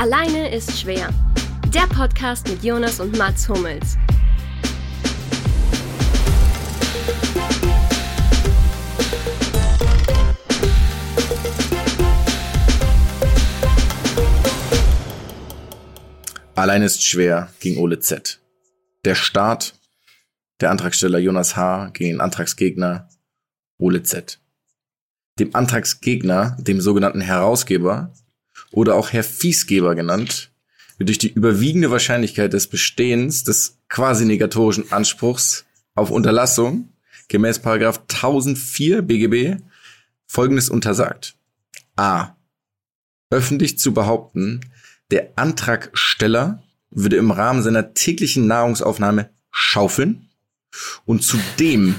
Alleine ist schwer. Der Podcast mit Jonas und Mats Hummels. Allein ist schwer gegen Ole Z. Der Start, der Antragsteller Jonas H. gegen den Antragsgegner Ole Z. Dem Antragsgegner, dem sogenannten Herausgeber oder auch Herr Fiesgeber genannt, wird durch die überwiegende Wahrscheinlichkeit des Bestehens des quasi negatorischen Anspruchs auf Unterlassung gemäß Paragraph 1004 BGB folgendes untersagt. A. Öffentlich zu behaupten, der Antragsteller würde im Rahmen seiner täglichen Nahrungsaufnahme schaufeln und zudem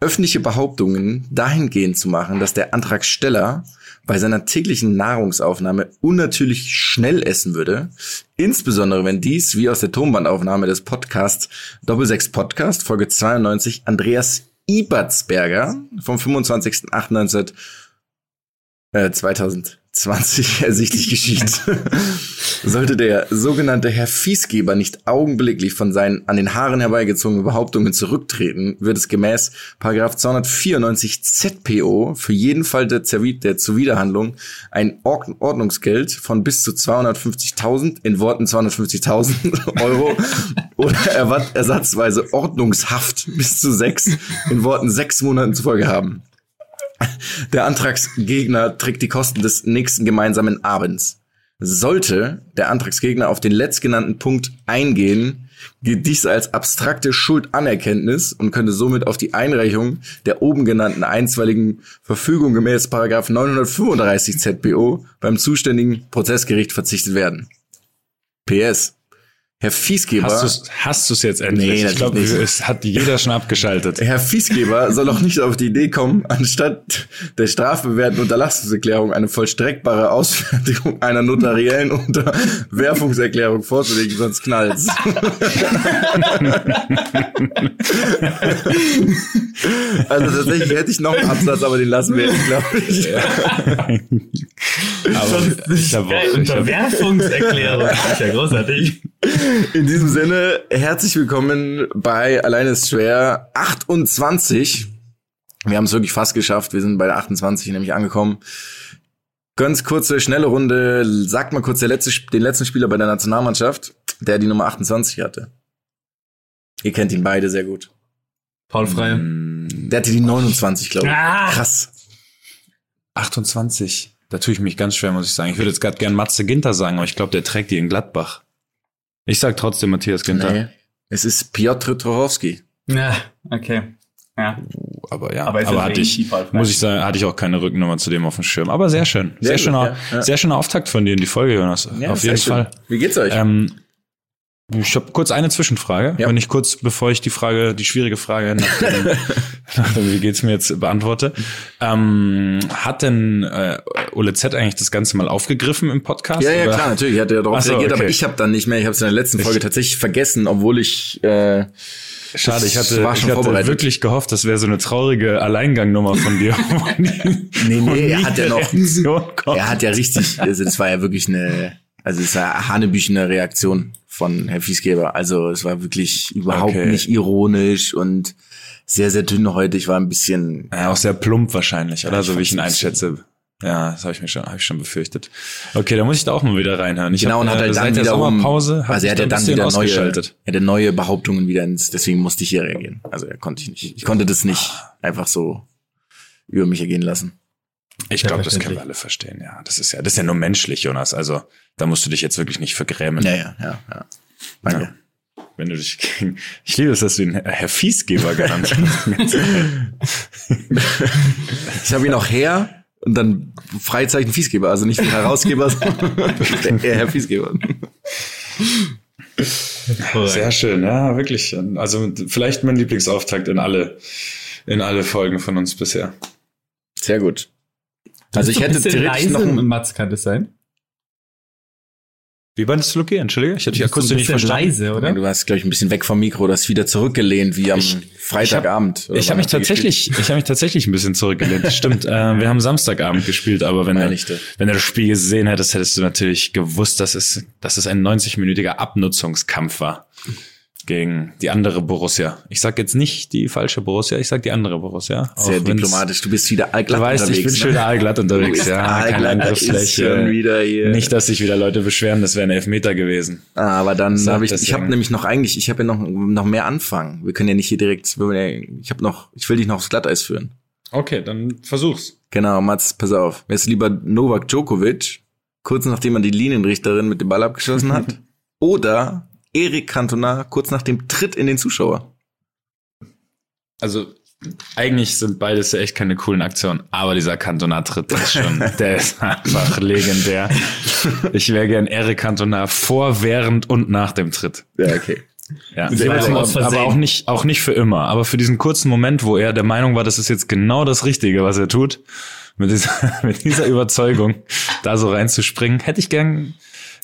öffentliche Behauptungen dahingehend zu machen, dass der Antragsteller bei seiner täglichen Nahrungsaufnahme unnatürlich schnell essen würde, insbesondere wenn dies, wie aus der Tonbandaufnahme des Podcasts Doppelsechs Podcast, Folge 92, Andreas Ibertsberger vom 25.08.19 äh, 2000 20 ersichtlich geschieht. Sollte der sogenannte Herr Fiesgeber nicht augenblicklich von seinen an den Haaren herbeigezogenen Behauptungen zurücktreten, wird es gemäß Paragraph 294 ZPO für jeden Fall der, der Zuwiderhandlung ein Ordnungsgeld von bis zu 250.000, in Worten 250.000 Euro oder ersatzweise Ordnungshaft bis zu sechs, in Worten sechs Monaten zur Folge haben. Der Antragsgegner trägt die Kosten des nächsten gemeinsamen Abends. Sollte der Antragsgegner auf den letztgenannten Punkt eingehen, gilt dies als abstrakte Schuldanerkenntnis und könnte somit auf die Einreichung der oben genannten einstweiligen Verfügung gemäß 935 ZBO beim zuständigen Prozessgericht verzichtet werden. PS. Herr Fiesgeber. Hast du es jetzt endlich? Nee, ich glaube, es hat jeder schon abgeschaltet. Herr Fiesgeber soll auch nicht auf die Idee kommen, anstatt der strafbewährten Unterlassungserklärung eine vollstreckbare Ausfertigung einer notariellen Unterwerfungserklärung vorzulegen, sonst knallt's. also tatsächlich hätte ich noch einen Absatz, aber den lassen wir jetzt, glaube ich. Ja. aber ich habe Unterwerfungserklärung. Das ist ja großartig. In diesem Sinne, herzlich willkommen bei Alleine ist schwer 28. Wir haben es wirklich fast geschafft. Wir sind bei der 28 nämlich angekommen. Ganz kurze, schnelle Runde. Sagt mal kurz der letzte, den letzten Spieler bei der Nationalmannschaft, der die Nummer 28 hatte. Ihr kennt ihn beide sehr gut. Paul Frey. Der hatte die 29, glaube ich. Ah. Krass. 28. Da tue ich mich ganz schwer, muss ich sagen. Ich würde jetzt gerade gern Matze Ginter sagen, aber ich glaube, der trägt die in Gladbach. Ich sag trotzdem Matthias Ginter. Nee, es ist Piotr Torowski. Ja, okay. Ja. Aber ja, aber, aber hatte ich, muss ich sagen, hatte ich auch keine Rückennummer zu dem auf dem Schirm. Aber sehr schön. Sehr, sehr schöner, ja, ja. sehr schöner Auftakt von dir in die Folge, Jonas. Ja, auf jeden Fall. Wie geht's euch? Ähm, ich habe kurz eine Zwischenfrage, ja. wenn ich kurz, bevor ich die Frage, die schwierige Frage nach dem, nach dem wie geht's mir jetzt beantworte. Ähm, hat denn äh, Ole Z eigentlich das Ganze mal aufgegriffen im Podcast? Ja, ja, oder? klar, natürlich. Hat er darauf so, reagiert, okay. aber ich habe dann nicht mehr. Ich habe es in der letzten Folge ich, tatsächlich vergessen, obwohl ich äh, Schade, ich hatte, ich hatte wirklich gehofft, das wäre so eine traurige Alleingangnummer von dir. nee, nee, er hat ja noch, er hat ja richtig, also das war ja wirklich eine, also es war hanebüchene Reaktion von Herr Fiesgeber. Also es war wirklich überhaupt okay. nicht ironisch und sehr, sehr dünnhäutig, war ein bisschen. Ja, auch sehr plump wahrscheinlich, oder? Ja, so wie ich ihn einschätze. Ja, das habe ich mir schon, habe ich schon befürchtet. Okay, da muss ich da auch mal wieder reinhören. Ich genau, hab, und hat er dann wieder Sommerpause, also er hat ja dann wieder neue, er hatte neue Behauptungen wieder ins, deswegen musste ich hier reagieren. Also er konnte ich nicht, ich konnte das nicht einfach so über mich ergehen lassen. Ich glaube, das können wir alle verstehen, ja. Das ist ja, das ist ja nur menschlich, Jonas. Also da musst du dich jetzt wirklich nicht vergrämen. Ja, ja, ja, ja. Danke. Ja. Wenn du dich gegen, ich liebe es, dass du ihn Herr Fiesgeber genannt hast. ich habe ihn auch Herr und dann Freizeichen Fiesgeber, also nicht Herausgeber, sondern Herr Fiesgeber. Sehr schön, ja, wirklich. Also vielleicht mein Lieblingsauftakt in alle, in alle Folgen von uns bisher. Sehr gut. Also ich hätte theoretisch noch ein Mats kann das sein? Wie war das Luki? Entschuldige, ich hatte dich akustisch ein nicht verstanden. leise, oder? Du warst, glaube ich, ein bisschen weg vom Mikro, das wieder zurückgelehnt, wie am Freitagabend. oder Ich habe mich habt ihr tatsächlich, ich habe mich tatsächlich ein bisschen zurückgelehnt. Stimmt, äh, wir haben Samstagabend gespielt, aber wenn du, wenn du das Spiel gesehen hättest, hättest du natürlich gewusst, dass es, dass es ein 90-minütiger Abnutzungskampf war gegen die andere Borussia. Ich sag jetzt nicht die falsche Borussia, ich sag die andere Borussia. Sehr diplomatisch. Du bist wieder Du allglatt weißt, ich unterwegs. bin schon ne? wieder allglatt Du unterwegs. Ja, keine allglatt, schon Angriffsfläche. Nicht, dass sich wieder Leute beschweren, das wäre ein Elfmeter gewesen. Ah, aber dann habe ich, ich habe nämlich noch eigentlich, ich habe ja noch noch mehr anfangen. Wir können ja nicht hier direkt, ich habe noch, ich will dich noch aufs Glatteis führen. Okay, dann versuch's. Genau, Mats, pass auf. Wer ist lieber Novak Djokovic, kurz nachdem er die Linienrichterin mit dem Ball abgeschossen hat, oder Erik Cantona kurz nach dem Tritt in den Zuschauer? Also eigentlich sind beides ja echt keine coolen Aktionen, aber dieser Cantona-Tritt der ist schon, der ist einfach legendär. Ich wäre gern Eric Cantona vor, während und nach dem Tritt. Ja, okay. Ja, Versehen. aber auch nicht, auch nicht für immer. Aber für diesen kurzen Moment, wo er der Meinung war, das ist jetzt genau das Richtige, was er tut, mit dieser, mit dieser Überzeugung, da so reinzuspringen, hätte ich gern,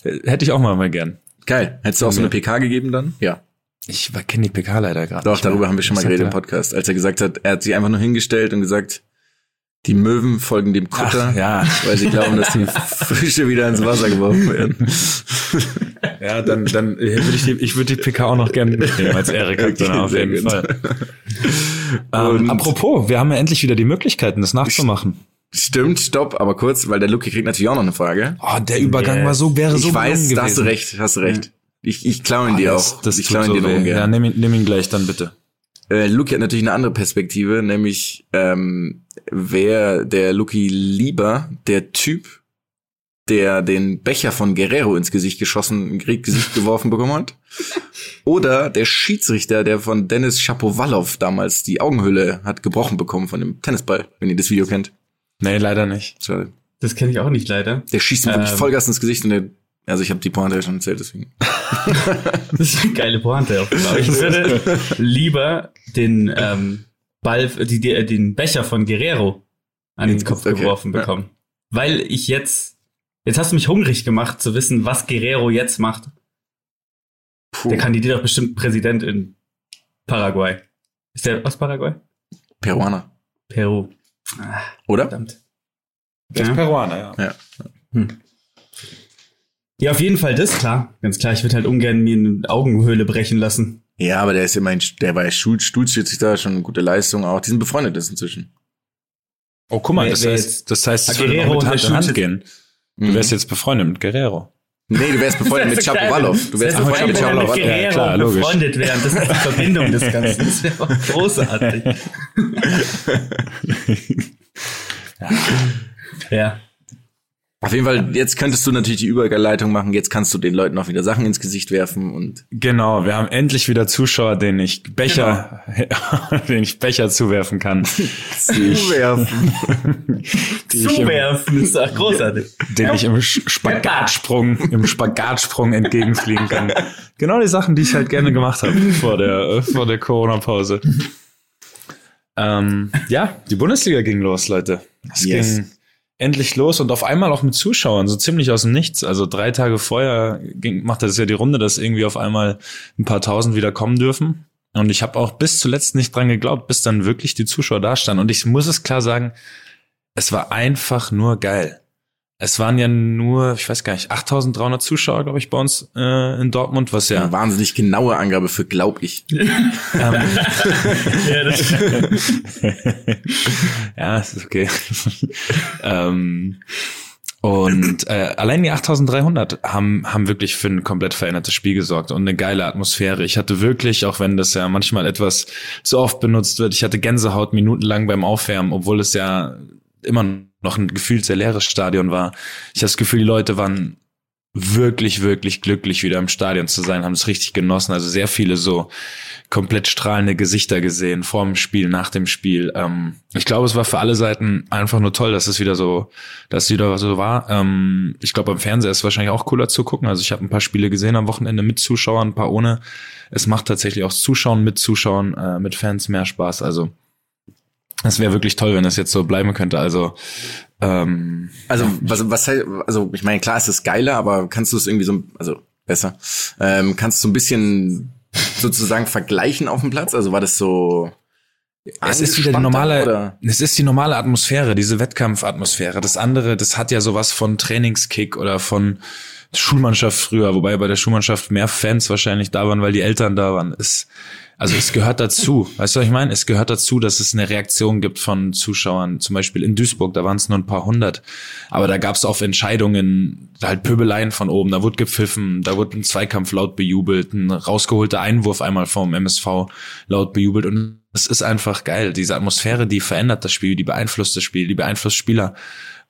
hätte ich auch mal mal gern. Geil. Hättest du auch so eine PK gegeben dann? Ja. Ich kenne die PK leider gerade. Doch, nicht mehr. darüber haben wir schon mal geredet im? Podcast, als er gesagt hat, er hat sich einfach nur hingestellt und gesagt, die Möwen folgen dem Kutter, Ach, ja. weil sie glauben, dass die Fische wieder ins Wasser geworfen werden. Ja, dann, dann würde ich die, ich würde die PK auch noch gerne mitnehmen als Erik Cantona auf sehr jeden gut. Fall. ähm, apropos, wir haben ja endlich wieder die Möglichkeiten, das nachzumachen. Stimmt, stopp, aber kurz, weil der Lucky kriegt natürlich auch noch eine Frage. Oh, der Übergang Yes. war so, wäre so ich weiß, da hast du recht, hast du recht. Ich, ich klaue ihn Ah, dir das, auch. Das ich klaue ihn so dir noch ungern. Ja, nimm ihn, nimm ihn gleich dann bitte. Äh, Luki hat natürlich eine andere Perspektive, nämlich ähm, wer der Luki lieber der Typ, der den Becher von Guerrero ins Gesicht geschossen, ins Gesicht geworfen bekommen hat, oder der Schiedsrichter, der von Dennis Shapovalov damals die Augenhöhle hat gebrochen bekommen von dem Tennisball, wenn ihr das Video kennt. Nee, leider nicht. Schade. Das kenne ich auch nicht leider. Der schießt ihm wirklich Ähm. Vollgas ins Gesicht und der, also ich habe die Pointe ja schon erzählt, deswegen. Das ist eine geile Pointe. auf ich würde lieber den ähm, Ball, die, die, den Becher von Guerrero an den Kopf Okay, geworfen ja. bekommen. Weil ich jetzt, jetzt hast du mich hungrig gemacht zu wissen, was Guerrero jetzt macht. Puh. Der kandidiert doch bestimmt Präsident in Paraguay. Ist der aus Paraguay? Peruaner, Peru. Oder? verdammt. Der ist Peruaner, ja. Ja. Ja, auf jeden Fall das, klar. Ganz klar, ich würde halt ungern mir eine Augenhöhle brechen lassen. Ja, aber der ist immerhin, der war ja Stuhl, Stuhlschiedsrichter, schon eine gute Leistung auch. Die sind befreundet ist inzwischen. Oh, guck mal, Wer- das wer heißt, jetzt- das heißt, es würde Guerrero noch mit Hand Hand gehen. Du wärst jetzt befreundet mit Guerrero. Nee, du wärst befreundet mit so Shapovalov. Du wärst Das wäre befreundet mit Shapovalov. Ja, klar, logisch. befreundet wären. Das ist die Verbindung des Ganzen. Das wäre auch großartig. ja. Auf jeden Fall, jetzt könntest du natürlich die Überleitung machen. Jetzt kannst du den Leuten auch wieder Sachen ins Gesicht werfen und Genau, wir haben endlich wieder Zuschauer, denen ich Becher, denen ich Becher zuwerfen kann. zuwerfen. im, Zuwerfen ist doch großartig. den ich im Spagatsprung, im Spagatsprung entgegenfliegen kann. Genau die Sachen, die ich halt gerne gemacht habe vor der, vor der Corona-Pause. Ähm, ja, die Bundesliga ging los, Leute. Es Yes. ging endlich los und auf einmal auch mit Zuschauern, so ziemlich aus dem Nichts. Also drei Tage vorher ging, machte es ja die Runde, dass irgendwie auf einmal ein paar tausend wieder kommen dürfen. Und ich habe auch bis zuletzt nicht dran geglaubt, bis dann wirklich die Zuschauer da standen. Und ich muss es klar sagen, es war einfach nur geil. Es waren ja nur, ich weiß gar nicht, 8300 Zuschauer, glaube ich, bei uns äh, in Dortmund, was ja Eine wahnsinnig genaue Angabe für glaub ich. ähm, Ja, das ja, ist okay. ähm, und äh, allein die 8300 haben, haben wirklich für ein komplett verändertes Spiel gesorgt und eine geile Atmosphäre. Ich hatte wirklich, auch wenn das ja manchmal etwas zu oft benutzt wird, ich hatte Gänsehaut minutenlang beim Aufwärmen, obwohl es ja immer noch ein gefühlt sehr leeres Stadion war. Ich habe das Gefühl, die Leute waren wirklich, wirklich glücklich, wieder im Stadion zu sein, haben es richtig genossen. Also sehr viele so komplett strahlende Gesichter gesehen, vor dem Spiel, nach dem Spiel. Ähm, ich glaube, es war für alle Seiten einfach nur toll, dass es wieder so, dass es wieder so war. Ähm, ich glaube, am Fernseher ist es wahrscheinlich auch cooler zu gucken. Also ich habe ein paar Spiele gesehen am Wochenende mit Zuschauern, ein paar ohne. Es macht tatsächlich auch Zuschauen mit Zuschauern, äh, mit Fans mehr Spaß. Also Das wäre wirklich toll, wenn das jetzt so bleiben könnte. Also ähm, Also was, was also ich meine, klar ist es geiler, aber kannst du es irgendwie so, also besser, ähm, kannst du so ein bisschen sozusagen vergleichen auf dem Platz? Also war das so es ist wieder die normale, oder? es ist die normale Atmosphäre, diese Wettkampfatmosphäre. Das andere, das hat ja sowas von Trainingskick oder von Schulmannschaft früher, wobei bei der Schulmannschaft mehr Fans wahrscheinlich da waren, weil die Eltern da waren. Es, also es gehört dazu. Weißt du, was ich meine? Es gehört dazu, dass es eine Reaktion gibt von Zuschauern. Zum Beispiel in Duisburg, da waren es nur ein paar hundert. Aber da gab es auf Entscheidungen halt Pöbeleien von oben. Da wurde gepfiffen, da wurde ein Zweikampf laut bejubelt, ein rausgeholter Einwurf einmal vom MSV laut bejubelt. Und es ist einfach geil. Diese Atmosphäre, die verändert das Spiel, die beeinflusst das Spiel, die beeinflusst Spieler.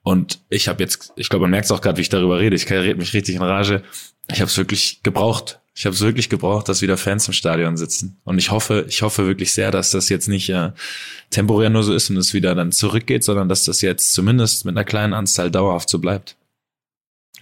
Und ich habe jetzt, ich glaube, man merkt es auch gerade, wie ich darüber rede. Ich rede mich richtig in Rage. Ich habe es wirklich gebraucht. Ich habe es wirklich gebraucht, dass wieder Fans im Stadion sitzen. Und ich hoffe, ich hoffe wirklich sehr, dass das jetzt nicht äh, temporär nur so ist und es wieder dann zurückgeht, sondern dass das jetzt zumindest mit einer kleinen Anzahl dauerhaft so bleibt.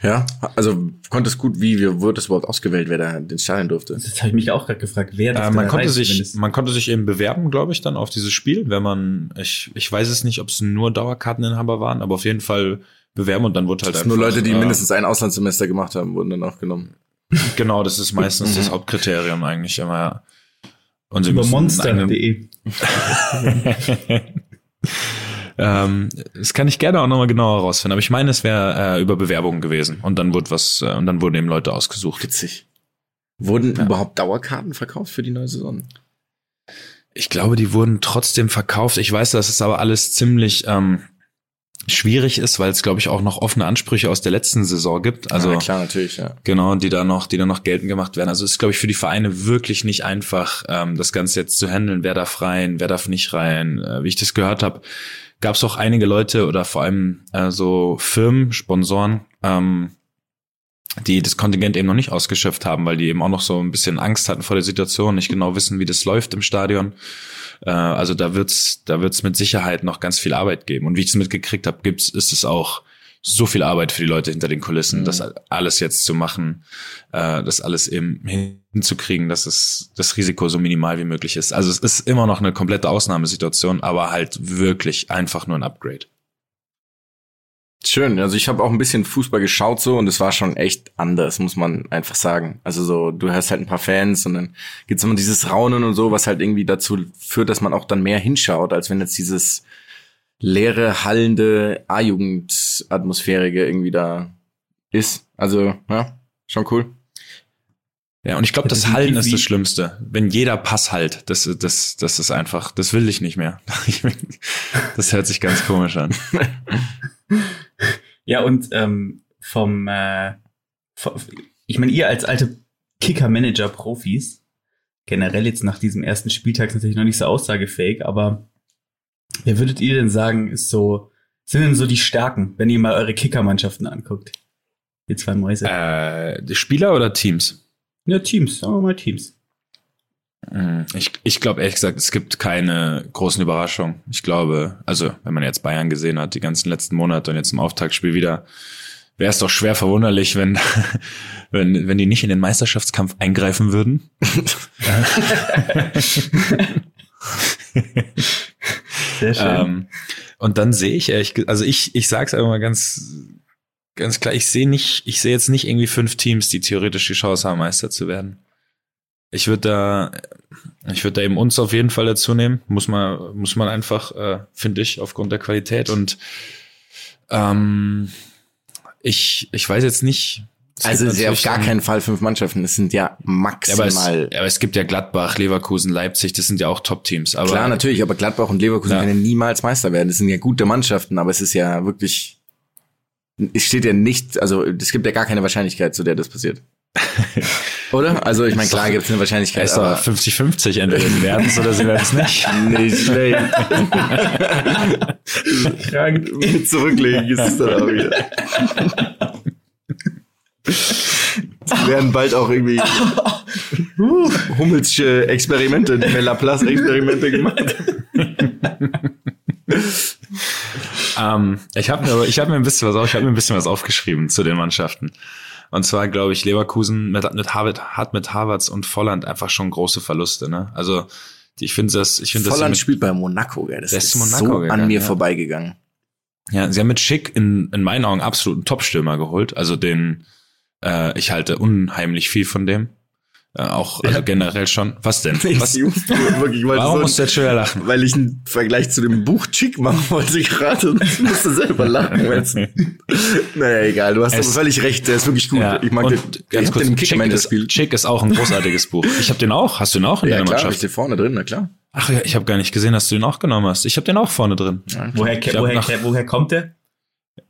Ja, also konntest gut, wie wie wurde es überhaupt ausgewählt, wer da den Stadion durfte? Das habe ich mich auch gerade gefragt, wer das Äh, da man konnte sich, es- man konnte sich eben bewerben, glaube ich, dann auf dieses Spiel, wenn man, ich, ich weiß es nicht, ob es nur Dauerkarteninhaber waren, aber auf jeden Fall bewerben und dann wurde halt Das sind nur Leute, die äh, mindestens ein Auslandssemester gemacht haben, wurden dann auch genommen. Genau, das ist meistens das Hauptkriterium eigentlich immer. ja. Und sie über monster.de. ähm, das kann ich gerne auch nochmal genauer herausfinden, aber ich meine, es wäre äh, über Bewerbungen gewesen und dann wurde was, äh, und dann wurden eben Leute ausgesucht. Witzig. Wurden überhaupt Dauerkarten verkauft für die neue Saison? Ich glaube, die wurden trotzdem verkauft. Ich weiß, dass es aber alles ziemlich ähm, schwierig ist, weil es, glaube ich, auch noch offene Ansprüche aus der letzten Saison gibt. Also ja, klar, natürlich, ja. Genau, die da noch, die da noch geltend gemacht werden. Also es ist, glaube ich, für die Vereine wirklich nicht einfach, ähm, das Ganze jetzt zu handeln. Wer darf rein, wer darf nicht rein. Äh, wie ich das gehört habe, gab es auch einige Leute oder vor allem äh, so Firmen, Sponsoren, ähm, die das Kontingent eben noch nicht ausgeschöpft haben, weil die eben auch noch so ein bisschen Angst hatten vor der Situation, nicht genau wissen, wie das läuft im Stadion. Äh, also da wird's, da wird's mit Sicherheit noch ganz viel Arbeit geben. Und wie ich es mitgekriegt habe, gibt's, ist es auch so viel Arbeit für die Leute hinter den Kulissen, Mhm. das alles jetzt zu machen, äh, das alles eben hinzukriegen, dass es das Risiko so minimal wie möglich ist. Also es ist immer noch eine komplette Ausnahmesituation, aber halt wirklich einfach nur ein Upgrade. Schön, also ich habe auch ein bisschen Fußball geschaut so und es war schon echt anders, muss man einfach sagen. Also so, du hast halt ein paar Fans und dann gibt's immer dieses Raunen und so, was halt irgendwie dazu führt, dass man auch dann mehr hinschaut, als wenn jetzt dieses leere, hallende A-Jugend-Atmosphärige irgendwie da ist. Also, ja, schon cool. Ja, und ich glaube, das Definitiv Hallen ist das Schlimmste. Wenn jeder Pass halt, das, das, das ist einfach, das will ich nicht mehr. Das hört sich ganz komisch an. Ja, und ähm, vom, äh, vom ich meine, ihr als alte Kicker-Manager-Profis, generell jetzt nach diesem ersten Spieltag ist natürlich noch nicht so aussagefähig, aber wer würdet ihr denn sagen, ist so, sind denn so die Stärken, wenn ihr mal eure Kicker-Mannschaften anguckt? Die zwei Mäuse. Äh, die Spieler oder Teams? Ja, Teams, sagen wir mal Teams. Hm, Ich, ich glaube ehrlich gesagt, es gibt keine großen Überraschungen. Ich glaube, also wenn man jetzt Bayern gesehen hat, die ganzen letzten Monate und jetzt im Auftaktspiel wieder, wäre es doch schwer verwunderlich, wenn, wenn, wenn die nicht in den Meisterschaftskampf eingreifen würden. Sehr schön. Ähm, und dann sehe ich ehrlich, also ich, ich sag's einfach mal ganz, ganz klar, ich sehe nicht, ich sehe jetzt nicht irgendwie fünf Teams, die theoretisch die Chance haben, Meister zu werden. Ich würde da, ich würde da eben uns auf jeden Fall dazu nehmen. Muss man, muss man einfach, äh, finde ich, aufgrund der Qualität und ähm, ich, ich weiß jetzt nicht. es Also gibt sie auf natürlich gar keinen Fall fünf Mannschaften. Es sind ja ja, aber, maximal. es, aber es gibt ja Gladbach, Leverkusen, Leipzig, das sind ja auch Top-Teams. Klar, natürlich, aber Gladbach und Leverkusen Ja. können niemals Meister werden. Das sind ja gute Mannschaften, aber es ist ja wirklich. Es steht ja nicht, also es gibt ja gar keine Wahrscheinlichkeit, zu der das passiert. Oder? Also ich meine, klar gibt es eine Wahrscheinlichkeit, ist doch aber 50-50, entweder sie werden es oder sie werden es nicht. nicht schlecht. Krank. Zurücklegen ist es dann auch wieder. Es werden bald auch irgendwie Hummelsche Experimente, Laplace-Experimente gemacht. Ähm, ich habe mir, ich hab mir ein bisschen was, auf- ich habe mir ein bisschen was aufgeschrieben zu den Mannschaften. Und zwar glaube ich, Leverkusen mit, mit Harvard, hat mit Harvards und Volland einfach schon große Verluste. Ne? Also Ich finde das, ich finde das. Volland spielt bei Monaco, gell. Das ist, Monaco so gegangen, an mir ja. vorbeigegangen. Ja, sie haben mit Schick in, in meinen Augen absoluten Top-Stürmer geholt. Also den, äh, ich halte unheimlich viel von dem. Äh, auch also generell schon. Was denn? Was, Ich wirklich, weil warum so musst du jetzt schon wieder lachen? weil ich einen Vergleich zu dem Buch Chick machen wollte gerade und ich musste selber lachen. weil's- naja, egal, du hast Es- aber völlig recht, der ist wirklich gut. Ja, ich mag und den, ganz ich hab kurz, den im Chick ist. Chick ist auch ein großartiges Buch. Ich habe den auch. Hast du den auch in Ja, deiner klar, ich Mannschaft? den vorne drin, na klar. Ach ja, ich habe gar nicht gesehen, dass du den auch genommen hast. Ich habe den auch vorne drin. Woher, Ich glaub, woher, nach- woher kommt der?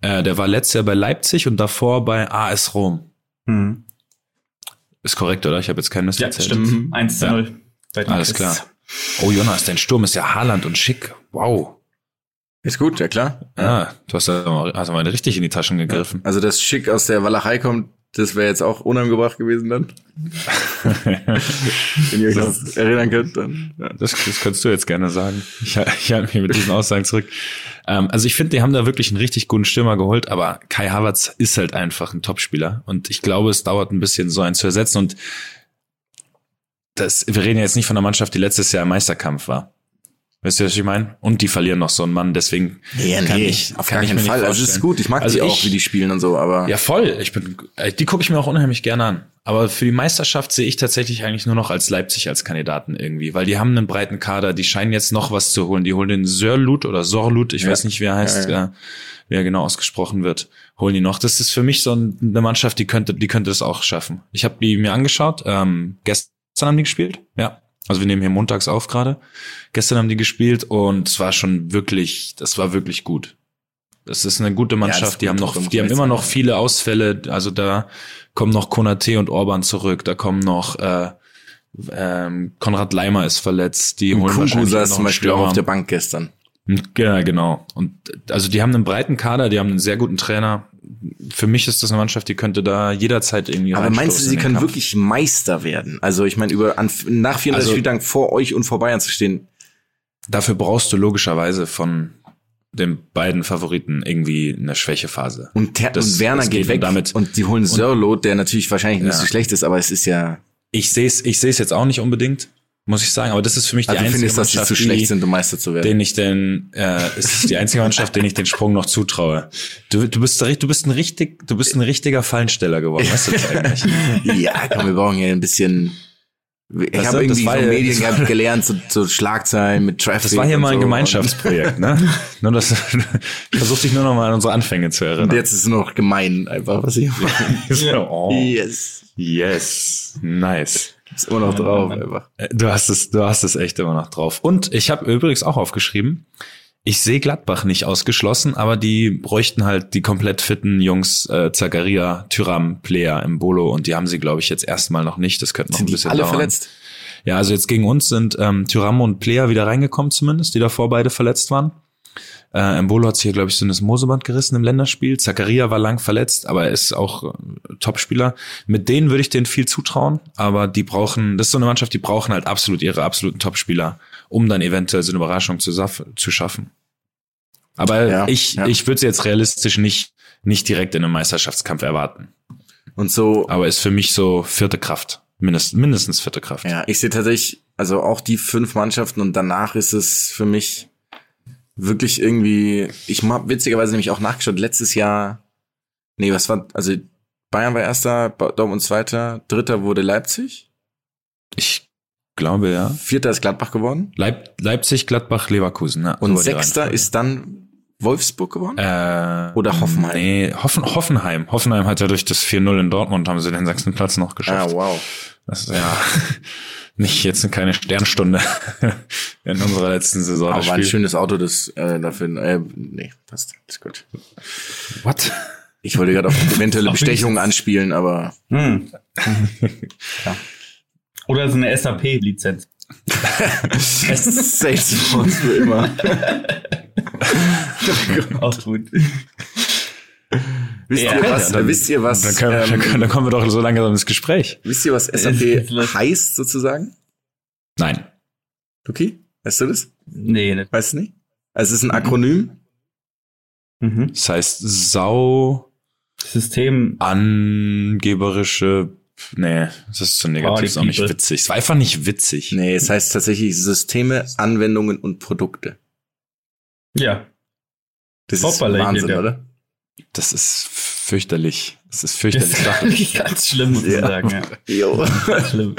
Äh, der war letztes Jahr bei Leipzig und davor bei AS Rom. Hm. Ist korrekt, oder? Ich habe jetzt keinen Mist Ja, erzählt. stimmt. Mhm. 1 zu Ja. 0. Bei den Alles Chris. klar. Oh, Jonas, dein Sturm ist ja Haaland und Schick. Wow. Ist gut, ja klar. Ja, du hast da mal, hast mal richtig in die Taschen gegriffen. Also, dass Schick aus der Walachei kommt, das wäre jetzt auch unangebracht gewesen dann. Wenn ihr euch noch erinnern könnt, dann. Ja. Das, das könntest du jetzt gerne sagen. Ich, ich halte mich mit diesen Aussagen zurück. Ähm, also ich finde, die haben da wirklich einen richtig guten Stürmer geholt, aber Kai Havertz ist halt einfach ein Topspieler. Und ich glaube, es dauert ein bisschen, so einen zu ersetzen. Und das, wir reden ja jetzt nicht von einer Mannschaft, die letztes Jahr im Meisterkampf war. Weißt du, was ich meine? Und die verlieren noch so einen Mann, deswegen Nee, kann nee, ich, auf kann gar ich keinen nicht Fall. Also, es ist gut. Ich mag Also die auch, ich- wie die spielen und so, aber. Ja, voll. Ich bin, äh, die gucke ich mir auch unheimlich gerne an. Aber für die Meisterschaft sehe ich tatsächlich eigentlich nur noch als Leipzig als Kandidaten irgendwie, weil die haben einen breiten Kader, die scheinen jetzt noch was zu holen. Die holen den Sörlut oder Sorlut, ich Ja. weiß nicht, wie er heißt, Ja, Äh, wie er genau ausgesprochen wird, holen die noch. Das ist für mich so ein- eine Mannschaft, die könnte, die könnte das auch schaffen. Ich habe die mir angeschaut. Ähm, gestern haben die gespielt, ja. Also wir nehmen hier montags auf gerade. Gestern haben die gespielt und es war schon wirklich, das war wirklich gut. Das ist eine gute Mannschaft. ist die haben noch, die haben immer noch viele Ausfälle. Also da kommen noch Konate und Orban zurück. Da kommen noch äh, ähm, Konrad Leimer ist verletzt. Die holen Kunku wahrscheinlich saß noch zum Beispiel auch auf der Bank gestern. Ja, genau. Und also die haben einen breiten Kader, die haben einen sehr guten Trainer. Für mich ist das eine Mannschaft, die könnte da jederzeit irgendwie Aber meinst du, sie können Kampf. wirklich Meister werden? Also ich meine, über an, nach 34 Also- Spieltagen vor euch und vor Bayern zu stehen. Dafür brauchst du logischerweise von den beiden Favoriten irgendwie eine Schwächephase. Und, Ter Das- und Werner geht geht weg und damit- und die holen Sörlot, der natürlich wahrscheinlich nicht Ja. so schlecht ist, aber es ist ja. Ich sehe es ich sehe es jetzt auch nicht unbedingt, muss ich sagen, aber das ist für mich die Also einzige findest, dass sie Mannschaft, zu die, schlecht sind, um Meister zu werden. den ich den äh, ist die einzige Mannschaft, den ich den Sprung noch zutraue. Du, du bist du bist ein richtig du bist ein richtiger Fallensteller geworden, weißt du das eigentlich? ja, komm, wir brauchen hier ein bisschen. Ich habe irgendwie von Medien gehabt, gelernt, so, so Schlagzeilen mit Traffic. Das war hier und mal ein so. Gemeinschaftsprojekt, ne? nur das, ich versuche dich nur noch mal an unsere Anfänge zu Und erinnern. jetzt ist es nur noch gemein, einfach, was ich So, oh, Yes. yes, nice. Ist immer noch drauf, einfach. Äh, Du hast es, du hast es echt immer noch drauf. Und ich habe übrigens auch aufgeschrieben, ich sehe Gladbach nicht ausgeschlossen, aber die bräuchten halt die komplett fitten Jungs, äh, Zagaria, Tyram, Player im Bolo und die haben sie, glaube ich, jetzt erstmal noch nicht. Das könnte noch Sind ein die bisschen alle dauern. verletzt? Ja, also jetzt gegen uns sind ähm, Tyram und Player wieder reingekommen zumindest, die davor beide verletzt waren. Äh, Embolo hat sich hier, glaube ich, so ein Moseband gerissen im Länderspiel. Zakaria war lang verletzt, aber er ist auch äh, Topspieler. Mit denen würde ich denen viel zutrauen, aber die brauchen, das ist so eine Mannschaft, die brauchen halt absolut ihre absoluten Topspieler, um dann eventuell so eine Überraschung zu, zu schaffen. Aber Ja, ich, ja. ich würde sie jetzt realistisch nicht, nicht direkt in einem Meisterschaftskampf erwarten. Und so, Aber ist für mich so vierte Kraft. Mindest, mindestens vierte Kraft. ja, ich sehe tatsächlich, also auch die fünf Mannschaften und danach ist es für mich wirklich irgendwie, ich habe witzigerweise nämlich auch nachgeschaut, letztes Jahr, nee, was war, also Bayern war erster, Dortmund zweiter, dritter wurde Leipzig, Ich glaube, ja. vierter ist Gladbach geworden Leip Leipzig, Gladbach, Leverkusen. Ja, und so sechster ist dann Wolfsburg geworden. äh, Oder Hoffenheim. Nee, Hoffen, Hoffenheim. Hoffenheim hat ja durch das 4-0 in Dortmund haben sie den sechsten Platz noch ah, geschafft. wow. Das ist ja nicht jetzt keine Sternstunde in unserer letzten Saison. Aber war ein schönes Auto, das äh, dafür, äh, nee, passt, ist gut. What? Ich wollte gerade auf eventuelle Bestechungen anspielen, aber Hm. ja. Oder so eine SAP-Lizenz. Salesforce für immer. Auch gut. Wisst, Ja, ihr was, dann- wisst ihr was, Dann, können, ähm, dann, dann kommen wir doch so langsam ins Gespräch. wisst ihr was SAP ist lustig. heißt sozusagen? Nein. Luki, weißt du das? Nee, nicht. Weißt du nicht? Also es ist ein Akronym. Mhm. Das heißt sau System. angeberische Nee, das ist zu negativ, Oh, ist auch nicht witzig. Es war einfach nicht witzig. Nee, es heißt tatsächlich Systeme, Anwendungen und Produkte. Ja. Das Hoppala, ist Wahnsinn, der- oder? Das ist fürchterlich. Das ist Das fürchterlich. ist wirklich ganz schlimm, muss Ja. sagen. Ja. Jo. Schlimm.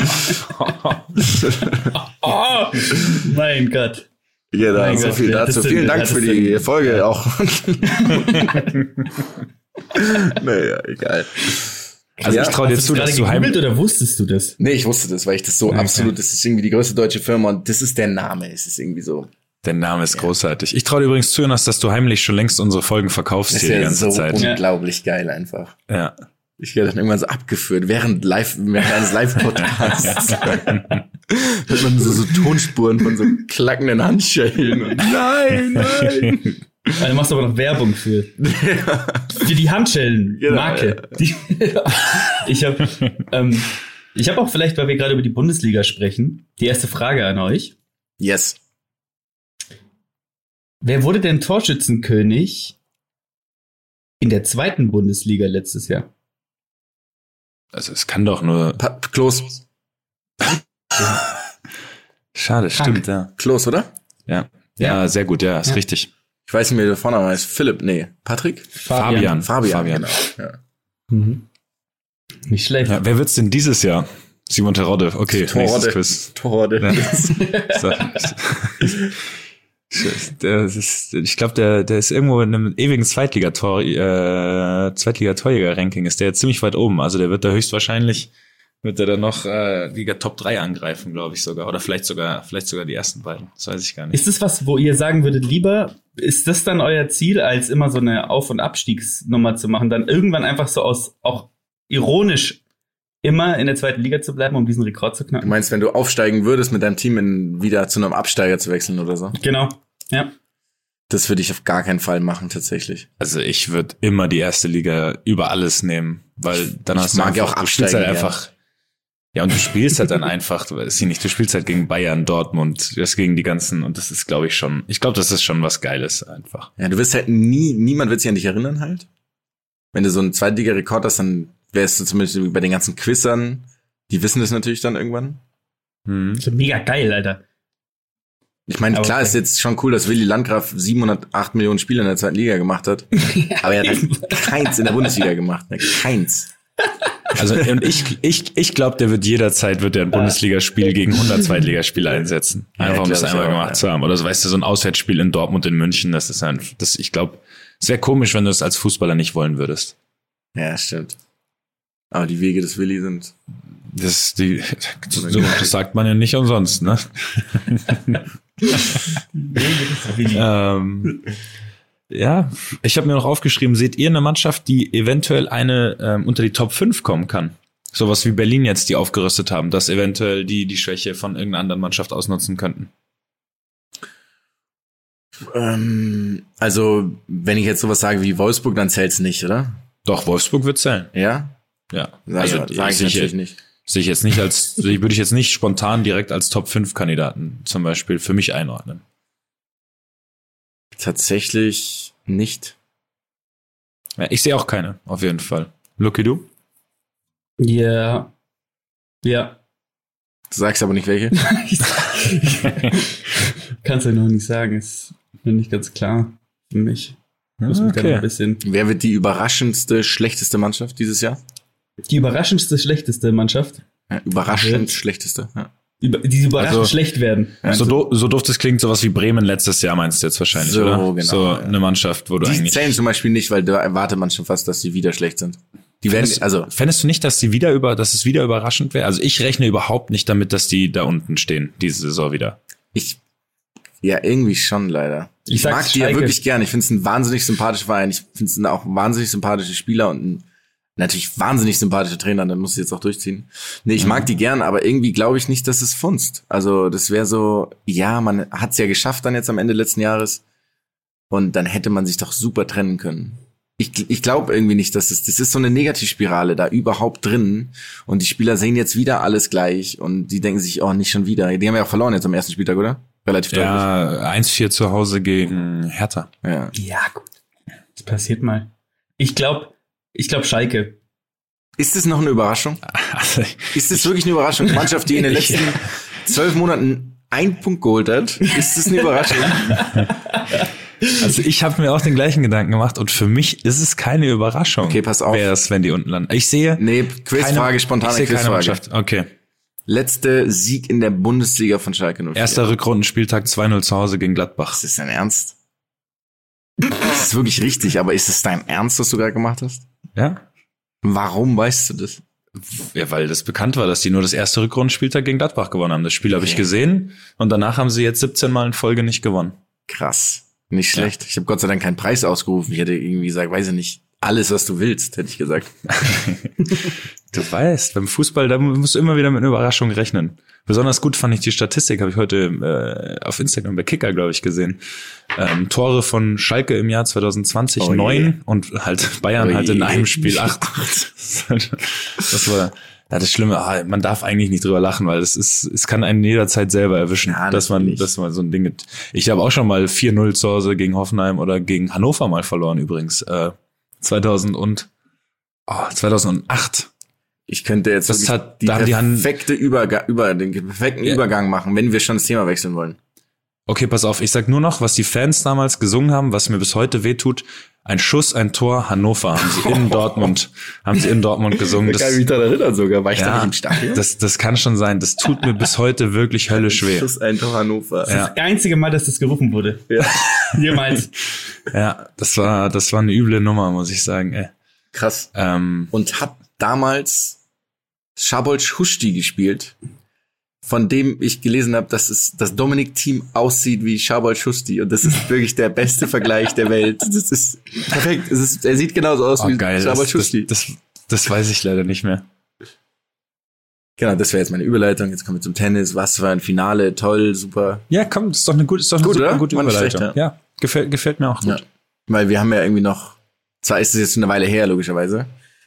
oh, mein Gott. Da Mein so Gott, viel dazu. das Vielen Dank für das die Folge auch. naja, egal. Also Ja, ich traue dir zu, du das dass du heim. oder wusstest du das? Nee, ich wusste das, weil ich das so Okay. absolut, das ist irgendwie die größte deutsche Firma und das ist der Name. Es ist irgendwie so. Der Name ist großartig. Ich traue übrigens zu, Jonas, dass du heimlich schon längst unsere Folgen verkaufst Das ist hier die ja ganze so Zeit. Ja. unglaublich geil einfach. Ja. Ich werde dann irgendwann so abgeführt, während live, während eines Live-Podcasts. Hört man so, so Tonspuren von so klackenden Handschellen. Und nein, nein. Also, du machst aber noch Werbung für, für die Handschellen, Genau, Marke. Die, ich habe ähm, ich hab auch vielleicht, weil wir gerade über die Bundesliga sprechen, die erste Frage an euch. Yes. Wer wurde denn Torschützenkönig in der zweiten Bundesliga letztes Jahr? Also es kann doch nur. Pa Klos. Schade, stimmt, ja. Klos, oder? Ja. Ja, sehr gut, ja, ist Ja. richtig. Ich weiß nicht mehr, wie der Vorname heißt. Philipp, nee. Patrick? Fabian. Fabian, Fabian. genau. Ja. Mhm. Nicht schlecht. Ja, wer wird's denn dieses Jahr? Simon Terodde. Okay, nächstes Torode. Quiz. Torode. Der ist, ich glaube, der, der ist irgendwo in einem ewigen Zweitligator, äh, Zweitliga-Torjäger-Ranking ist der jetzt ziemlich weit oben. Also der wird da höchstwahrscheinlich, wird er dann noch äh, Liga Top 3 angreifen, glaube ich sogar. Oder vielleicht sogar, vielleicht sogar die ersten beiden. Das weiß ich gar nicht. Ist das was, wo ihr sagen würdet, lieber, ist das dann euer Ziel, als immer so eine Auf- und Abstiegsnummer zu machen, dann irgendwann einfach so aus, auch ironisch, immer in der zweiten Liga zu bleiben, um diesen Rekord zu Du knacken? meinst, wenn du aufsteigen würdest, mit deinem Team in, wieder zu einem Absteiger zu wechseln oder so? Genau. Ja. Das würde ich auf gar keinen Fall machen, tatsächlich. Also ich würde immer die erste Liga über alles nehmen, weil dann Ich hast du mag ja einfach, auch du spielst halt absteigen, einfach. Ja, und du spielst halt dann einfach, du weißt nicht, du spielst halt gegen Bayern, Dortmund, das gegen die ganzen, und das ist, glaube ich, schon, ich glaube, das ist schon was Geiles einfach. Ja, du wirst halt nie, niemand wird sich an dich erinnern halt. Wenn du so einen Zweitliga-Rekord hast, dann wärst du zumindest bei den ganzen Quizern, die wissen das natürlich dann irgendwann. Hm. Das ist mega geil, Alter. Ich meine, Aber klar okay. ist jetzt schon cool, dass Willi Landgraf 708 Millionen Spiele in der zweiten Liga gemacht hat. Aber er hat halt keins in der Bundesliga gemacht. Ne? Keins. Also, und ich, ich, ich glaube, der wird jederzeit, wird der ein Bundesligaspiel gegen 100 Zweitligaspieler einsetzen. Ja, Einfach, um glaub das einmal auch, gemacht ja. zu haben. Oder so, weißt du, so ein Auswärtsspiel in Dortmund, in München, das ist ein, das, ich glaube, es wäre komisch, wenn du es als Fußballer nicht wollen würdest. Ja, stimmt. Aber die Wege des Willi sind. Das, die, so, das sagt man ja nicht umsonst, ne? ähm, ja, ich habe mir noch aufgeschrieben, seht ihr eine Mannschaft, die eventuell eine ähm, unter die Top 5 kommen kann? Sowas wie Berlin jetzt, die aufgerüstet haben, dass eventuell die die Schwäche von irgendeiner anderen Mannschaft ausnutzen könnten. Ähm, also, wenn ich jetzt sowas sage wie Wolfsburg, dann zählt's nicht, oder? Doch, Wolfsburg wird zählen. Ja? Ja. Sag also ich, sag ich sehe natürlich ich, nicht. sehe ich jetzt nicht als, würde ich jetzt nicht spontan direkt als Top 5 Kandidaten zum Beispiel für mich einordnen. Tatsächlich nicht. Ja, ich sehe auch keine, auf jeden Fall. Lucky du? Ja. Ja. Du sagst aber nicht welche. Kannst du noch nicht sagen, ist noch nicht ganz klar für mich. Bisschen. Wer wird die überraschendste, schlechteste Mannschaft dieses Jahr? Die überraschendste, schlechteste Mannschaft, Ja, überraschend Okay. schlechteste. Ja. über, die überraschend Also- schlecht werden. So, do, so doof das klingt, sowas wie Bremen letztes Jahr meinst du jetzt wahrscheinlich, So, oder? genau, so ja. eine Mannschaft, wo du Die eigentlich. zählen zum Beispiel nicht, weil da erwartet man schon fast, dass die wieder schlecht sind. Die werden, Fändest, also, fändest du nicht, dass sie wieder über, dass es wieder überraschend wäre? Also ich rechne überhaupt nicht damit, dass die da unten stehen, diese Saison wieder. ich, ja, irgendwie schon leider. Ich Ich, mag die ja wirklich gern. Ich finde es ein wahnsinnig sympathischer Verein. Ich finde es auch wahnsinnig sympathische Spieler und ein natürlich wahnsinnig sympathischer Trainer. Dann muss ich jetzt auch durchziehen. Nee, ich mag die gern, aber irgendwie glaube ich nicht, dass es funzt. Also, das wäre so, ja, man hat es ja geschafft dann jetzt am Ende letzten Jahres. Und dann hätte man sich doch super trennen können. Ich, ich glaube irgendwie nicht, dass es, das ist so eine Negativspirale da überhaupt drin. Und die Spieler sehen jetzt wieder alles gleich und die denken sich, oh, nicht schon wieder. Die haben ja auch verloren jetzt am ersten Spieltag, oder? Relativ deutlich. Ja, 1-4 zu Hause gegen Hertha. Ja. Ja, gut. Das passiert mal. Ich glaube, ich glaube Schalke. Ist es noch eine Überraschung? Also, Ist es wirklich eine Überraschung? Eine Mannschaft, die in den letzten zwölf Monaten einen Punkt geholt hat, ist es eine Überraschung? also ich habe mir auch den gleichen Gedanken gemacht und für mich ist es keine Überraschung. Okay, pass auf. Wer es, wenn die unten landen. Ich sehe Nee, Quizfrage, keine, spontane ich sehe keine Quizfrage. Mannschaft. Okay. Letzte Sieg in der Bundesliga von Schalke 04. Erster Rückrundenspieltag 2-0 zu Hause gegen Gladbach. Ist das dein Ernst? Das ist wirklich richtig, aber ist es dein Ernst, was du gerade gemacht hast? Ja? Warum weißt du das? Ja, weil das bekannt war, dass die nur das erste Rückrundenspieltag gegen Gladbach gewonnen haben. Das Spiel habe ich gesehen und danach haben sie jetzt 17 Mal in Folge nicht gewonnen. Krass. Nicht schlecht. Ich habe Gott sei Dank keinen Preis ausgerufen. Ich hätte irgendwie gesagt, weiß ich nicht, alles, was du willst, hätte ich gesagt. Du weißt, beim Fußball, da musst du immer wieder mit einer Überraschung rechnen. Besonders gut fand ich die Statistik, habe ich heute äh, auf Instagram bei Kicker, glaube ich, gesehen. Ähm, Tore von Schalke im Jahr 2020 Oh neun und halt Bayern Oh halt in einem Spiel acht. das war ja das Schlimme. Ah, man darf eigentlich nicht drüber lachen, weil es ist, es kann einen jederzeit selber erwischen, Ja, dass man, dass man so ein Ding. gibt. Ich habe auch schon mal 4-0 zu Hause gegen Hoffenheim oder gegen Hannover mal verloren übrigens. Äh, 2000 und oh, 2008. Ich könnte jetzt Das hat- die da haben die perfekte Überga über den perfekten Ja. Übergang machen, wenn wir schon das Thema wechseln wollen. Okay, pass auf, ich sag nur noch, was die Fans damals gesungen haben, was mir bis heute wehtut. Ein Schuss, ein Tor, Hannover haben sie in Dortmund, haben sie in Dortmund gesungen. Das, daran erinnern sogar. War ich ja, das, das kann schon sein. Das tut mir bis heute wirklich höllisch weh. Schuss ein Tor Hannover. Ja. Das einzige Mal, dass das gerufen wurde. Ja. Jemals. Ja, das war, das war eine üble Nummer, muss ich sagen. Ey. Krass. Ähm, Und hat damals Schabol Schusti gespielt, von dem ich gelesen habe, dass es das Dominik-Team aussieht wie Schabol Schusti. Und das ist wirklich der beste Vergleich der Welt. Das ist perfekt. Es ist, er sieht genauso aus oh, wie geil. Schabol Das, das, Schusti. das, das weiß ich leider nicht mehr. Genau, das wäre jetzt meine Überleitung. Jetzt kommen wir zum Tennis. Was für ein Finale. Toll, super. Ja, komm, das ist doch eine gute, ist doch eine Gut, super oder? gute Überleitung. schlecht, ja. gefällt, gefällt mir auch gut. Ja. Weil wir haben ja irgendwie noch, zwar ist es jetzt schon eine Weile her, logischerweise,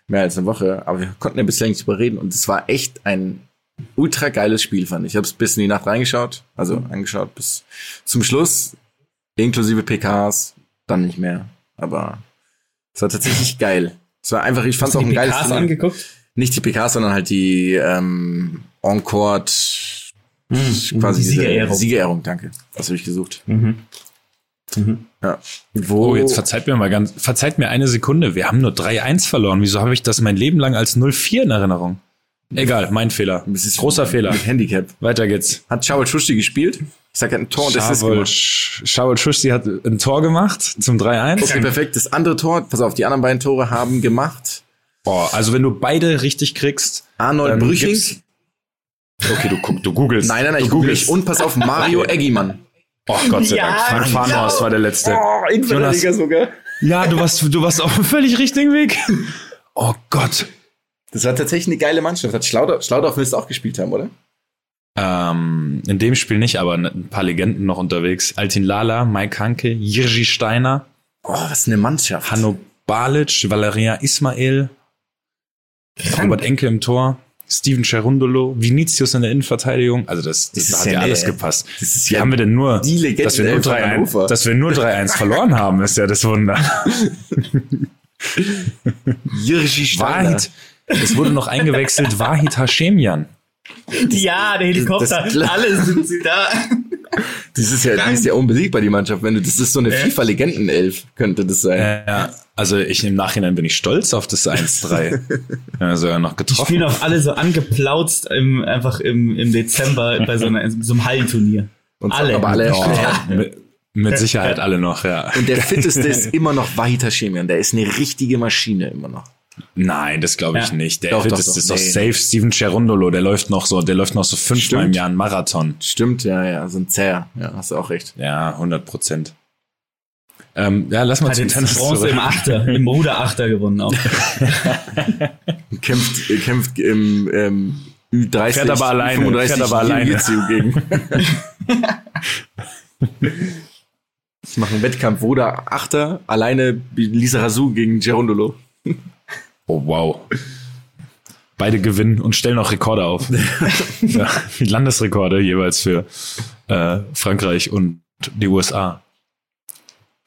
mehr als eine Woche, aber wir konnten ja bisher nicht drüber reden und es war echt ein ultra geiles Spiel, fand ich. Ich habe es bis in die Nacht reingeschaut, also angeschaut bis zum Schluss, inklusive PKs, dann nicht mehr. Aber es war tatsächlich geil. Es war einfach, ich fand es auch ein geiles PKs Turnier. angeguckt? Nicht die PKs, sondern halt die ähm, On-Court, quasi die Siegerehrung. Siegerehrung, danke. Das habe ich gesucht. Mhm. Mhm. Ja. Wo, Oh, jetzt verzeiht mir mal ganz, verzeiht mir eine Sekunde. Wir haben nur 3-1 verloren. Wieso habe ich das mein Leben lang als 0-4 in Erinnerung? Egal, mein Fehler. Das ist Großer Fehler. Mit Handicap. Weiter geht's. Hat Chabal Schusti gespielt? Ich sag, er hat ein Tor und Assist gemacht. Schawol Schusti hat ein Tor gemacht zum 3-1. Okay, perfekt. Das andere Tor, pass auf, die anderen beiden Tore haben gemacht. Boah, also wenn du beide richtig kriegst, Arnold Brüching. okay, du du googelst. Nein, nein, nein, du ich google googelst. nicht. Und pass auf, Mario Eggimann. Oh Gott sei Ja, Dank. Frank genau. Farnhorst war der letzte. Oh, Innenverteidiger sogar. Ja, du warst, du warst auf dem völlig richtigen Weg. Oh Gott. Das war tatsächlich eine geile Mannschaft. Hat Schlaudorf, Schlaudorf müsste auch gespielt haben, oder? Ähm, in dem Spiel nicht, aber ein paar Legenden noch unterwegs. Altin Lala, Mike Hanke, Jirgi Steiner, Oh, was eine Mannschaft. Hanno Balic, Valeria Ismail, Robert Enke im Tor, Steven Cherundolo, Vinicius in der Innenverteidigung. Also das, das, Das hat ja ja alles gepasst. das Wie ja haben wir denn nur, die Legende dass wir nur von 3-1 Hannover. dass wir nur 3-1 verloren haben, ist ja das Wunder. Jirgi Steiner. Wahid, es wurde noch eingewechselt, Wahid Hashemian. Ja, der Helikopter. Das- das- Alle sind sie da. Das ist ja, die ist ja unbesiegbar, die Mannschaft. Wenn du, das ist so eine FIFA-Legenden-Elf, könnte das sein. Ja, also ich im Nachhinein bin ich stolz auf das 1-3. ja, sogar noch Die getroffen. spielen auch alle so angeplautzt im, einfach im, im Dezember bei so, einer, so einem Hallenturnier. Und alle. aber alle- Oh, mit, mit Sicherheit alle noch, ja. Und der fitteste ist immer noch Wahid Hashemian. Der ist eine richtige Maschine immer noch. Nein, das glaube ich Ja. nicht. Der Doch, doch, das doch. ist doch Nee, safe. Steven Cherundolo, der läuft noch so, der läuft noch so fünfmal Stimmt. im Jahr einen Marathon. Stimmt, ja, ja, so ein Zäher. Ja, hast du auch recht. Ja, 100 Prozent. Ähm, ja, lass mal Hat zum Tennis Bronze zurück. im Achter, im Ruderachter gewonnen auch. Kämpft, äh, kämpft im ähm, Ü30. Fährt aber alleine, 35 fährt aber alleine. Gegen. Ich mache einen Wettkampf, Woda Achter, alleine Lisa Razou gegen Gerondolo. Oh, wow. Beide gewinnen und stellen auch Rekorde auf. ja, Landesrekorde jeweils für äh, Frankreich und die USA.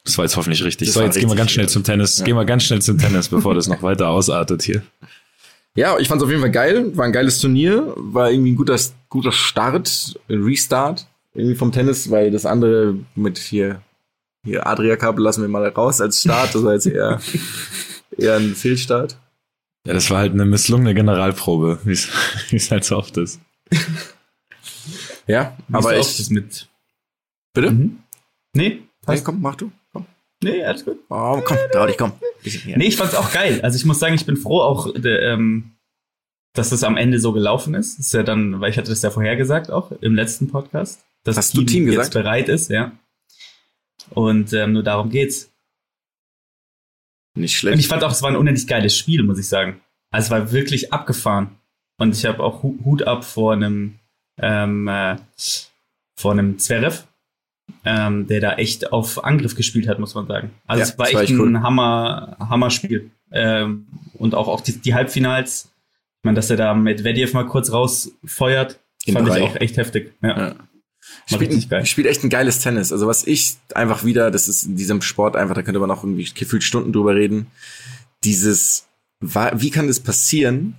Das war jetzt hoffentlich richtig. Das so, jetzt gehen wir richtig, ganz schnell ja. zum Tennis. Gehen wir ganz schnell zum Tennis, bevor das noch weiter ausartet hier. Ja, ich fand es auf jeden Fall geil. War ein geiles Turnier. War irgendwie ein guter, guter Start, Restart irgendwie vom Tennis, weil das andere mit hier, hier Adria-Kabel lassen wir mal raus als Start. Das war jetzt eher, eher ein Fehlstart. Ja, das war halt eine misslungene Generalprobe, wie es halt so oft ist. ja, Wie aber so ich. oft ist mit. Bitte? Mhm. Nee, Hey, komm, mach du. Komm. Nee, alles gut. Oh, komm, trau dich, komm. Nee, ich fand's auch geil. Also ich muss sagen, ich bin froh auch, ähm, dass das am Ende so gelaufen ist. Ist ja dann, weil ich hatte das ja vorhergesagt auch im letzten Podcast, dass Hast du Team jetzt gesagt? bereit ist, ja. Und ähm, nur darum geht's. Nicht Und schlecht. ich fand auch, es war ein unendlich geiles Spiel, muss ich sagen. Also es war wirklich abgefahren. Und ich habe auch Hu- Hut ab vor einem ähm, äh, vor einem Zverev, ähm, der da echt auf Angriff gespielt hat, muss man sagen. Also Ja, es war echt war echt ein cool. Hammer, Hammer-Spiel. Ähm, und auch, auch die, die Halbfinals, ich meine, dass er da mit Medvedev mal kurz rausfeuert, In fand drei. ich auch echt heftig. Ja. Ja. Spielt, geil. spielt echt ein geiles Tennis. Also was ich einfach wieder, das ist in diesem Sport einfach, da könnte man auch irgendwie gefühlt Stunden drüber reden. Dieses, wie kann das passieren,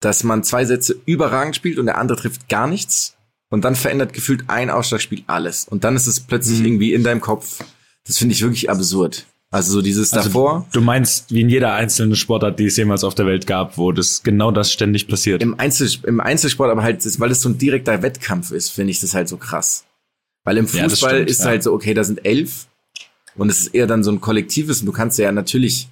dass man zwei Sätze überragend spielt und der andere trifft gar nichts und dann verändert gefühlt ein Ausschlagspiel alles und dann ist es plötzlich Mhm. irgendwie in deinem Kopf. Das finde ich wirklich absurd. Also so dieses Also davor. Du meinst, wie in jeder einzelnen Sportart, die es jemals auf der Welt gab, wo das genau das ständig passiert. Im, Einzel, Im Einzelsport aber halt, weil es so ein direkter Wettkampf ist, finde ich das halt so krass. Weil im Ja, Fußball stimmt, ist ja. halt so, okay, da sind elf und es ist eher dann so ein kollektives und du kannst ja natürlich,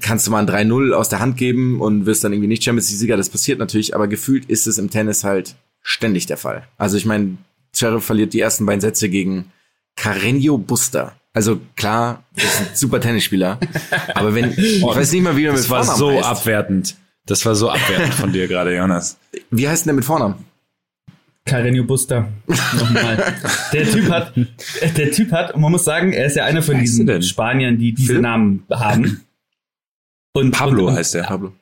kannst du mal ein 3-0 aus der Hand geben und wirst dann irgendwie nicht Champions League-Sieger, das passiert natürlich, aber gefühlt ist es im Tennis halt ständig der Fall. Also ich meine, Zverev verliert die ersten beiden Sätze gegen Carreño Buster. Also klar, das ist ein super Tennisspieler, aber wenn, ich weiß nicht mal, wie er mit Das war Vornamen so heißt. abwertend. Das war so abwertend von dir gerade, Jonas. Wie heißt denn der mit Vornamen? Carreño Buster. Nochmal. der Typ hat, der Typ hat, und man muss sagen, er ist ja einer von diesen er? Spaniern, die diese Phil? Namen haben. Und, Pablo und, heißt er. Pablo.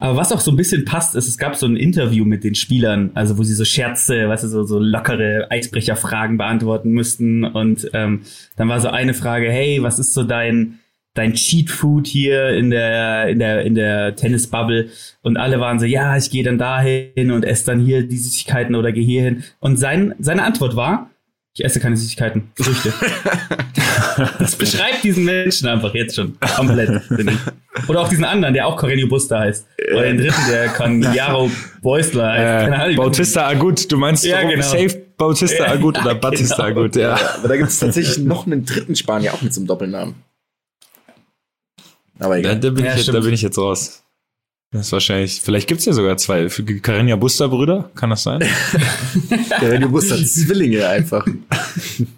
Aber was auch so ein bisschen passt, ist, es gab so ein Interview mit den Spielern, also wo sie so Scherze, weißt du, so, so lockere Eisbrecherfragen beantworten müssten. Und ähm, dann war so eine Frage, hey, was ist so dein dein Cheat Food hier in der in der in der Tennisbubble und alle waren so ja ich gehe dann dahin und esse dann hier die Süßigkeiten oder gehe hier hin und sein seine Antwort war ich esse keine Süßigkeiten Früchte das beschreibt diesen Menschen einfach jetzt schon komplett finde ich. oder auch diesen anderen der auch Carreño Busta heißt oder den dritten der Canjaro Beusler heißt. Keine Ahnung, Äh, ich- Bautista Agut, du meinst Ja, genau. safe Bautista Ja, Agut oder genau. Batista Agut, ja. Aber da gibt es tatsächlich noch einen dritten Spanier, auch mit so einem Doppelnamen. Aber Da, egal. da, bin Ja, ich da bin ich jetzt raus. Das ist wahrscheinlich, vielleicht gibt's ja sogar zwei. Carenia Buster Brüder, kann das sein? Der Radio Bus hat Zwillinge einfach.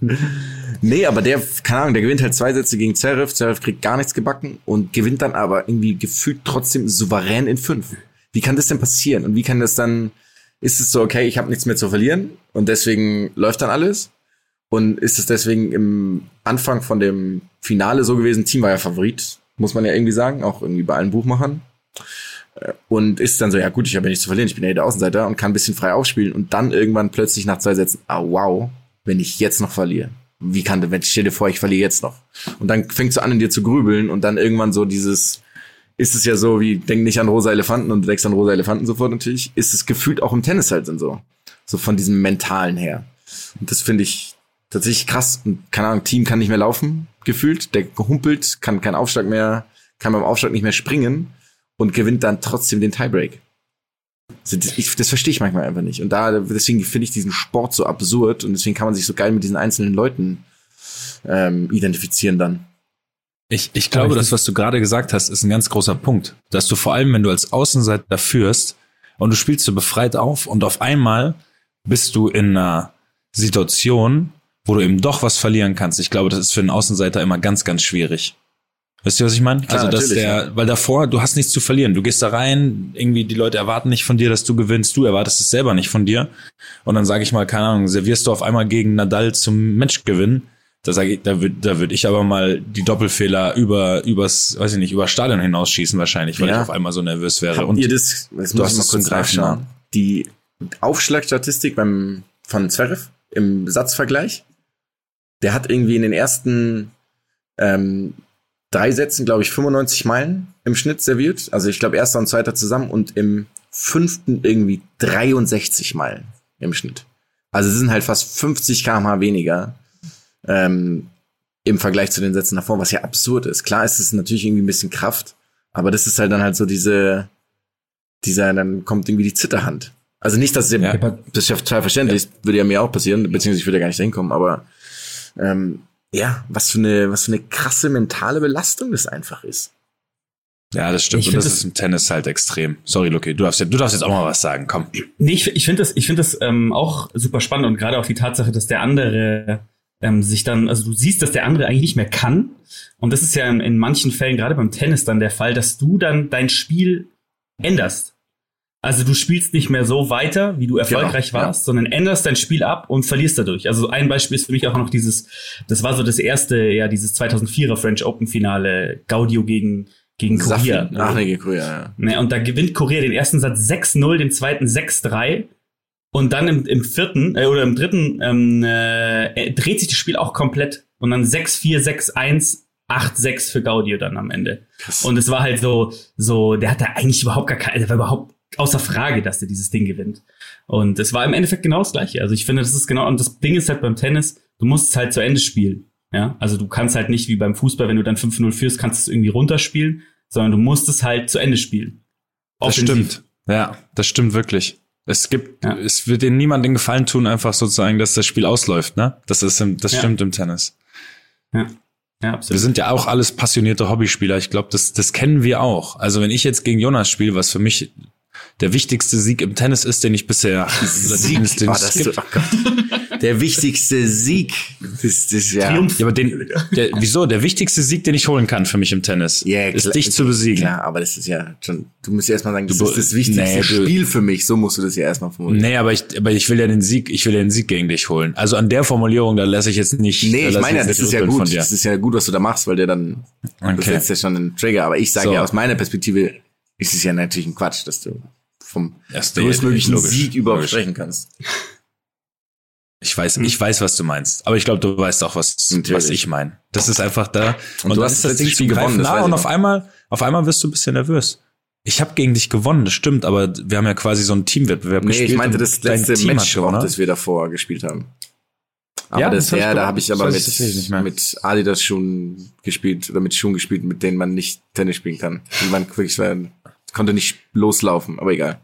nee, aber der, keine Ahnung, der gewinnt halt zwei Sätze gegen Zverev. Zverev kriegt gar nichts gebacken und gewinnt dann aber irgendwie gefühlt trotzdem souverän in fünf. Wie kann das denn passieren? Und wie kann das dann, ist es so, okay, ich habe nichts mehr zu verlieren und deswegen läuft dann alles? Und ist es deswegen im Anfang von dem Finale so gewesen, Team war ja Favorit, muss man ja irgendwie sagen, auch irgendwie bei allen Buchmachern. Und ist dann so, ja gut, ich habe ja nichts zu verlieren, ich bin ja der Außenseiter und kann ein bisschen frei aufspielen und dann irgendwann plötzlich nach zwei Sätzen, ah wow, wenn ich jetzt noch verliere. Wie kann, wenn stell dir vor, ich verliere jetzt noch. Und dann fängst du an, in dir zu grübeln und dann irgendwann so dieses, ist es ja so wie, denk nicht an rosa Elefanten und denkst an rosa Elefanten sofort natürlich, ist es gefühlt auch im Tennis halt dann so. So von diesem Mentalen her. Und das finde ich tatsächlich krass. Und keine Ahnung, Team kann nicht mehr laufen, gefühlt. Der gehumpelt, kann keinen Aufschlag mehr, kann beim Aufschlag nicht mehr springen und gewinnt dann trotzdem den Tiebreak. Also das, ich, das verstehe ich manchmal einfach nicht. Und da, deswegen finde ich diesen Sport so absurd und deswegen kann man sich so geil mit diesen einzelnen Leuten ähm, identifizieren dann. Ich, ich glaube, das, was du gerade gesagt hast, ist ein ganz großer Punkt. Dass du vor allem, wenn du als Außenseiter führst und du spielst so befreit auf und auf einmal bist du in einer Situation, wo du eben doch was verlieren kannst. Ich glaube, das ist für einen Außenseiter immer ganz, ganz schwierig. Wisst ihr, was ich meine? Also, dass natürlich, der, weil davor, du hast nichts zu verlieren. Du gehst da rein, irgendwie die Leute erwarten nicht von dir, dass du gewinnst, du erwartest es selber nicht von dir. Und dann sage ich mal, keine Ahnung, servierst du auf einmal gegen Nadal zum Match gewinnen. Da sage ich, da würde da würd ich aber mal die Doppelfehler über, übers, weiß ich nicht, über Stadion hinausschießen wahrscheinlich, weil Ja. ich auf einmal so nervös wäre. Habt Und ihr das, das du muss hast ich mal kurz nachschauen. Die Aufschlagstatistik beim, von Zverev im Satzvergleich, der hat irgendwie in den ersten, ähm, drei Sätzen, glaube ich, 95 Meilen im Schnitt serviert. Also ich glaube, erster und zweiter zusammen und im fünften irgendwie 63 Meilen im Schnitt. Also es sind halt fast 50 kmh weniger ähm, im Vergleich zu den Sätzen davor, was ja absurd ist. Klar ist es natürlich irgendwie ein bisschen Kraft, aber das ist halt dann halt so diese, dieser, dann kommt irgendwie die Zitterhand. Also nicht, dass es ja, das ist ja total verständlich, ja. würde ja mir auch passieren, beziehungsweise ich würde ja gar nicht dahin kommen, aber ähm, ja, was für eine, was für eine krasse mentale Belastung das einfach ist. Ja, das stimmt. Ich Und das, das ist im Tennis halt extrem. Sorry, Lucky, du darfst, du darfst jetzt auch mal was sagen. Komm. Nee, ich, ich finde das, ich finde das ähm, auch super spannend und gerade auch die Tatsache, dass der andere ähm, sich dann, also du siehst, dass der andere eigentlich nicht mehr kann. Und das ist ja in, in manchen Fällen, gerade beim Tennis, dann der Fall, dass du dann dein Spiel änderst. Also du spielst nicht mehr so weiter, wie du erfolgreich genau, warst, ja. sondern änderst dein Spiel ab und verlierst dadurch. Also ein Beispiel ist für mich auch noch dieses, das war so das erste, ja, dieses 2004er French Open Finale, Gaudio gegen gegen Korea. Ach, nee, gegen Korea, ja. Ne, und da gewinnt Korea den ersten Satz 6-0, den zweiten 6-3 und dann im, im vierten äh, oder im dritten ähm, äh, dreht sich das Spiel auch komplett und dann 6-4, 6-1 8-6 für Gaudio dann am Ende. Krass. Und es war halt so, so, der hatte eigentlich überhaupt gar keine, der war überhaupt außer Frage, dass er dieses Ding gewinnt. Und es war im Endeffekt genau das Gleiche. Also ich finde, das ist genau, und das Ding ist halt beim Tennis, du musst es halt zu Ende spielen. Ja, also du kannst halt nicht wie beim Fußball, wenn du dann 5-0 führst, kannst du es irgendwie runterspielen, sondern du musst es halt zu Ende spielen. Offensiv. Das stimmt. Ja, das stimmt wirklich. Es gibt, ja. es wird dir niemand den Gefallen tun, einfach sozusagen, dass das Spiel ausläuft, ne? Das ist im, das ja. stimmt im Tennis. Ja. Ja, absolut. Wir sind ja auch alles passionierte Hobbyspieler. Ich glaube, das, das kennen wir auch. Also wenn ich jetzt gegen Jonas spiele, was für mich der wichtigste Sieg im Tennis ist, den ich bisher Sieg, den oh, das, oh Gott. Der wichtigste Sieg. Das, das, ja. Triumph. ja, aber den, der, wieso? Der wichtigste Sieg, den ich holen kann für mich im Tennis, yeah, ist klar, dich zu besiegen. Ja, aber das ist ja schon, du musst ja erstmal sagen, das du, ist das wichtigste nee, Spiel für mich. So musst du das ja erstmal formulieren. Nee, aber ich, aber ich will ja den Sieg, ich will ja den Sieg gegen dich holen. Also an der Formulierung, da lasse ich jetzt nicht. Nee, ich meine ja, das ist ja gut. Das ist ja gut, was du da machst, weil der dann, okay. das setzt ja schon einen Trigger. Aber ich sage so. ja aus meiner Perspektive, ist es ja natürlich ein Quatsch, dass du vom größtmöglichen Sieg überhaupt sprechen kannst. Ich weiß, hm. ich weiß, was du meinst. Aber ich glaube, du weißt auch, was, was ich meine. Das ist einfach da. Und, und du hast das Ding Spiel gewonnen. Nah, und auf einmal, auf einmal wirst du ein bisschen nervös. Ich habe gegen dich gewonnen, das stimmt, aber wir haben ja quasi so einen Teamwettbewerb nee, gespielt. Nee, ich meinte das letzte Match, auch, das wir davor gespielt haben. Aber ja, das, ja, da habe ich aber mit, mit Adidas Schuhen gespielt oder mit Schuhen gespielt, mit denen man nicht Tennis spielen kann. Und man wirklich konnte nicht loslaufen, aber egal.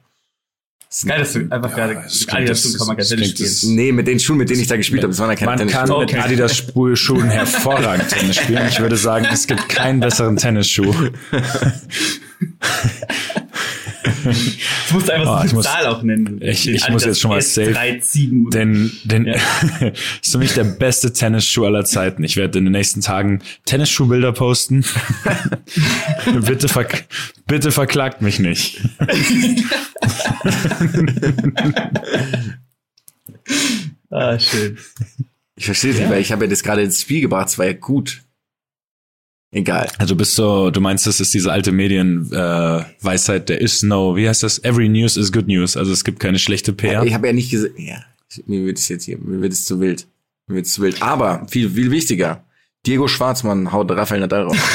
Das ist geil, dass du einfach ja, gerade Adidas Schuhe kann man kein Tennis spielen. Nee, mit den Schuhen, mit denen ich da gespielt habe, das waren ja keine Man kann mit Adidas Schuhen hervorragend Tennis spielen. Ich würde sagen, es gibt keinen besseren Tennisschuh. Ich muss einfach oh, so eine Zahl auch nennen. Ich, ich muss jetzt schon mal safe. Denn, denn ja. ist für mich der beste Tennisschuh aller Zeiten. Ich werde in den nächsten Tagen Tennisschuhbilder posten. bitte, verk bitte verklagt mich nicht. ah, schön. Ich verstehe es ja. nicht, weil ich habe ja das gerade ins Spiel gebracht, es war ja gut. Egal. Also bist so, du meinst, das ist diese alte Medienweisheit, äh, there is no, wie heißt das? Every news is good news. Also es gibt keine schlechte PR. Ich habe ja nicht gesagt, ja, mir wird es jetzt hier, mir wird es zu wild. Mir wird es zu wild. Aber viel, viel wichtiger. Diego Schwarzmann haut Rafael Nadal raus.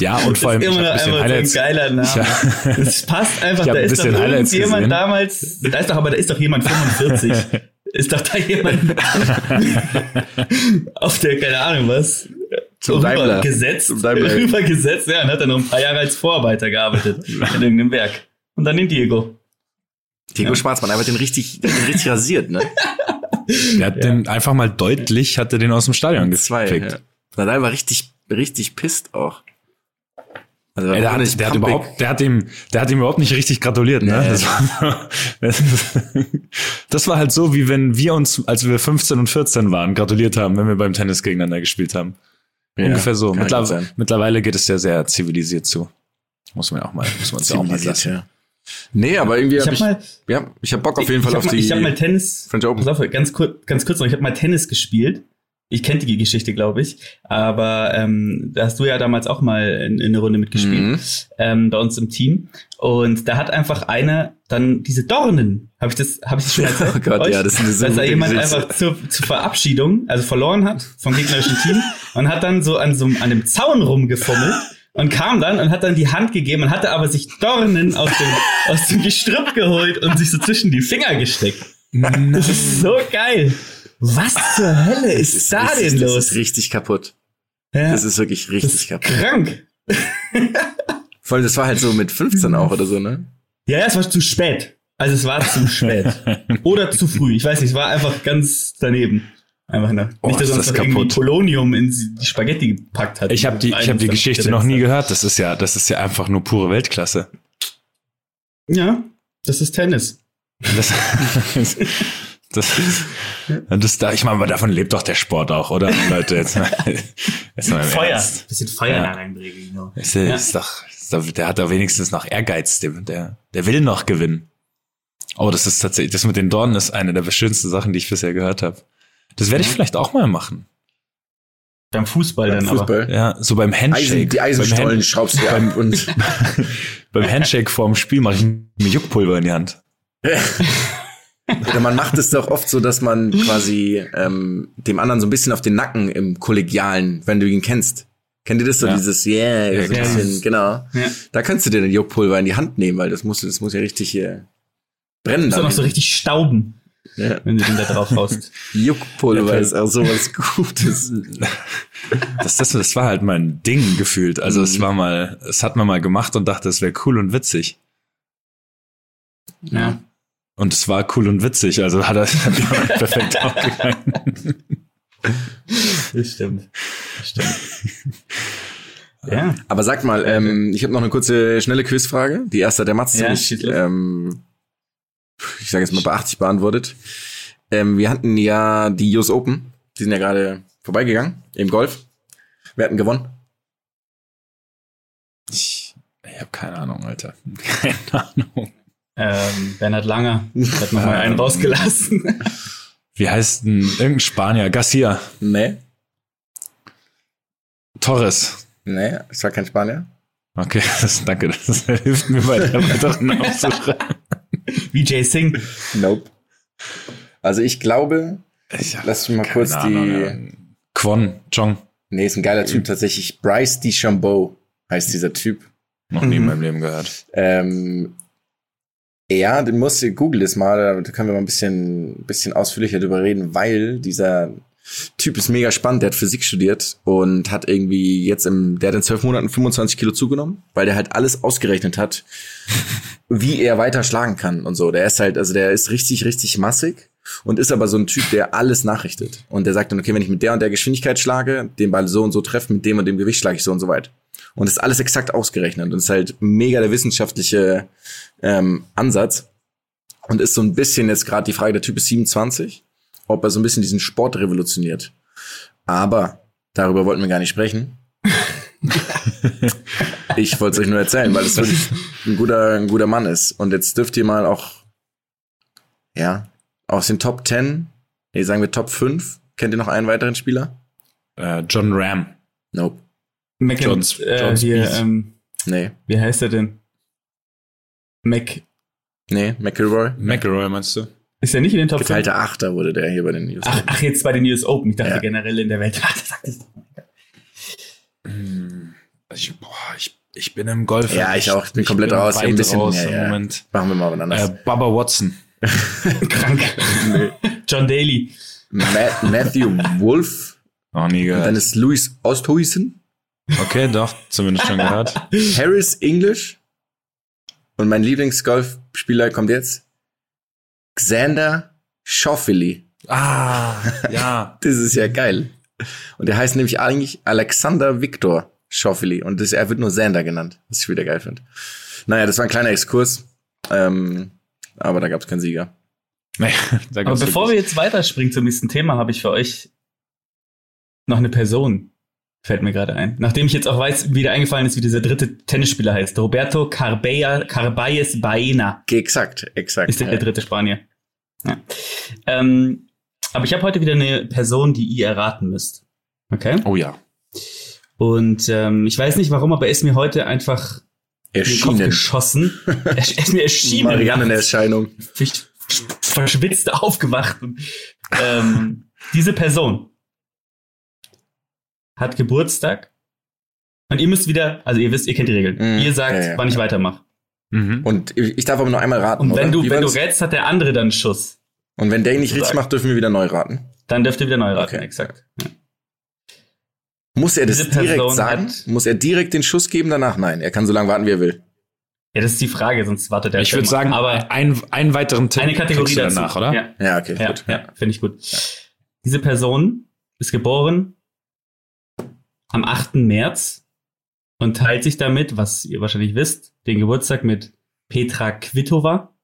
Ja, und vor allem ist immer ich ein Highlights. So ein geiler Name. Ja. Das passt einfach. Da ist doch irgendjemand damals, da ist doch, aber da ist doch jemand 45. ist doch da jemand auf der, keine Ahnung was, zum Daimler. Gesetzt, Zum Daimler. rübergesetzt, ja, und hat dann noch ein paar Jahre als Vorarbeiter gearbeitet in irgendeinem Werk. Und dann den Diego. Diego ja. Schwarzmann, einfach den richtig, den richtig rasiert, ne? Der hat ja. den einfach mal deutlich, hat er den aus dem Stadion gepickt. Ja. Nadal war richtig, richtig pisst auch. Also Ey, der, hat, der hat überhaupt, der hat ihm, der hat ihm überhaupt nicht richtig gratuliert, ne? Nee. Das, war, das war halt so, wie wenn wir uns, als wir 15 und 14 waren, gratuliert haben, wenn wir beim Tennis gegeneinander gespielt haben. Ja, Ungefähr so. Mittler mittlerweile geht es ja sehr zivilisiert zu. Muss man ja auch mal, muss man ja auch mal lassen. Ja. Nee, aber irgendwie habe ich, hab ich, ja, ich hab Bock auf jeden Fall auf die. Ich habe mal Tennis. French Open. Auf, ganz kurz, ganz kurz noch. Ich habe mal Tennis gespielt ich kenne die Geschichte, glaube ich, aber ähm, da hast du ja damals auch mal in, in eine Runde mitgespielt Mhm. ähm, bei uns im Team und da hat einfach einer dann diese Dornen, habe ich das, habe ich das schon erzählt? Oh Gott, euch? ja, das ist eine so dass da jemand Geschichte. einfach zur, zur Verabschiedung, also verloren hat vom gegnerischen Team und hat dann so an so einem- an dem Zaun rumgefummelt und kam dann und hat dann die Hand gegeben und hatte aber sich Dornen aus dem, aus dem Gestrüpp geholt und sich so zwischen die Finger gesteckt. Das ist so geil. Was zur Hölle ist, Das da richtig, denn Das los? ist richtig kaputt. ja, Das ist wirklich das richtig ist kaputt. krank. Vor allem, das war halt so mit 15 auch oder so, ne? Ja, ja, es war zu spät. Also es war zu spät. Oder zu früh. Ich weiß nicht, es war einfach ganz daneben. Einfach ne. Oh, nicht, dass uns das irgendwie kaputt. Polonium in die Spaghetti gepackt hat. Ich habe die, ich hab die Geschichte noch nie gehört. Das ist ja, das ist ja einfach nur pure Weltklasse. Ja, das ist Tennis. Das, das, das, da, ich meine, davon lebt doch der Sport auch, oder? Leute, jetzt mal, jetzt mal im Ernst. Bisschen Feuer Ja. da reinbringen. Genau. Ist, ja. Ist doch, der hat doch wenigstens noch Ehrgeiz, der, der, will noch gewinnen. Oh, das ist tatsächlich, das mit den Dornen ist eine der schönsten Sachen, die ich bisher gehört habe. Das werde ich vielleicht auch mal machen. Beim Fußball dann aber. Fußball. Ja, so beim Handshake. Eisen, die beim, Eisenstollen Hand, schraubst du ab und beim Handshake vorm Spiel mache ich mir Juckpulver in die Hand. Oder man macht es doch oft so, dass man quasi ähm, dem anderen so ein bisschen auf den Nacken im Kollegialen, wenn du ihn kennst. Kennt ihr das so, Ja. dieses Yeah, so ein Ja, bisschen, genau. Ja. Da kannst du dir den Juckpulver in die Hand nehmen, weil das muss, das muss ja richtig hier brennen. Muss auch so richtig stauben, ja. wenn du den da drauf haust. Juckpulver ist auch sowas Gutes. Das, das, das war halt mein Ding gefühlt. Also Mhm. es war mal, es hat man mal gemacht und dachte, es wäre cool und witzig. Ja. Und es war cool und witzig, also hat er perfekt aufgegangen. Das stimmt. Das stimmt. ja. Aber sag mal, ähm, ich habe noch eine kurze, schnelle Quizfrage. Die erste hat der Mats Ja, los. ähm, ich sage jetzt mal bei 80 beantwortet. Ähm, wir hatten ja die US Open, die sind ja gerade vorbeigegangen im Golf. Wir hatten gewonnen. Ich, ich habe keine Ahnung, Alter. Keine Ahnung. Ähm, Bernhard Langer hat nochmal einen Ähm. rausgelassen. Wie heißt denn irgendein Spanier? Garcia. Nee, Torres. nee, es war kein Spanier. Okay, das, danke. Das hilft mir bei der weiteren Aufsuche. Vijay Singh. Nope. Also ich glaube, Ich lass mich mal kurz Ahnung, die. ja. Kwon Jong. Nee, ist ein geiler Typ tatsächlich. Bryce DeChambeau heißt dieser Typ. Noch nie in Mhm. meinem Leben gehört. Ähm, ja, den musst du, google das mal, da können wir mal ein bisschen, bisschen ausführlicher drüber reden, weil dieser Typ ist mega spannend, der hat Physik studiert und hat irgendwie jetzt im, der hat in zwölf Monaten 25 Kilo zugenommen, weil der halt alles ausgerechnet hat, wie er weiter schlagen kann und so. Der ist halt, also der ist richtig, richtig massig und ist aber so ein Typ, der alles nachrichtet. Und der sagt dann, okay, wenn ich mit der und der Geschwindigkeit schlage, den Ball so und so treffe, mit dem und dem Gewicht schlage ich so und so weit. Und das ist alles exakt ausgerechnet und ist halt mega der wissenschaftliche ähm, Ansatz. Und ist so ein bisschen jetzt gerade die Frage, der Typ ist 27, ob er so ein bisschen diesen Sport revolutioniert. Aber darüber wollten wir gar nicht sprechen. ich wollte es euch nur erzählen, weil es wirklich ein guter, ein guter Mann ist. Und jetzt dürft ihr mal auch, ja, aus den Top 10, nee, sagen wir Top 5, kennt ihr noch einen weiteren Spieler? Äh, John Ram. Nope. Mac John- äh, John hier, ähm, Nee. wie heißt er denn? Mac. Nee, McElroy. McElroy meinst du? Ist er nicht in den Top 5? Geteilter Achter wurde der hier bei den News. Ach, ach, jetzt bei den US Open. Ich dachte Ja. generell in der Welt. Ah, das sagt es doch. Hm, Ich, boah, ich, ich bin im Golf. Ja, ich auch. Ich bin komplett raus. Ich hab Weit ein bisschen- raus ja, im ja. Moment. Machen wir mal was anderes. Äh, Bubba Watson. Krank. John Daly. Ma Matthew Wolf. Noch nie Dann gehört. ist Louis Osthuizen. Okay, doch, zumindest schon gehört. Harris English. Und mein Lieblingsgolfspieler kommt jetzt. Xander Schauffele. Ah, ja. Das ist ja geil. Und der heißt nämlich eigentlich Alexander Victor Schauffele. Und das, er wird nur Xander genannt, was ich wieder geil finde. Naja, das war ein kleiner Exkurs. Ähm, aber da gab es keinen Sieger. Da Aber bevor wir jetzt weiterspringen zum nächsten Thema, habe ich für euch noch eine Person. Fällt mir gerade ein. Nachdem ich jetzt auch weiß, wie der eingefallen ist, wie dieser dritte Tennisspieler heißt. Roberto Carbeya, Carbayes Baena Exakt, exakt. ist der, ja. der dritte Spanier. Ja. Ähm, Aber ich habe heute wieder eine Person, die ihr erraten müsst. Okay? Oh ja. Und ähm, ich weiß nicht warum, aber er ist mir heute einfach in den Kopf Erschienen. geschossen. er ist mir erschienen. Mariannenerscheinung. Ich verschwitzt aufgewacht. Und, ähm, diese Person hat Geburtstag. Und ihr müsst wieder, also ihr wisst, ihr kennt die Regeln. Mhm. Ihr sagt, Ja, ja, wann ich weitermache. Mhm. Und ich darf aber nur einmal raten. Und wenn oder? du, Wie wenn du rätst, hat der andere dann einen Schuss. Und wenn der ihn nicht richtig macht, dürfen wir wieder neu raten. Dann dürft ihr wieder neu raten, Okay. exakt. Ja. Muss er das Diese direkt Person sagen? hat- Muss er direkt den Schuss geben danach? Nein, er kann so lange warten, wie er will. ja, das ist die Frage, sonst wartet er. Ich würde sagen, aber ein, einen weiteren Tipp eine Kategorie du dazu. danach, oder? Ja, Ja, okay, ja, gut. ja finde ich gut. Diese Person ist geboren am 8. März und teilt sich damit, was ihr wahrscheinlich wisst, den Geburtstag mit Petra Kvitova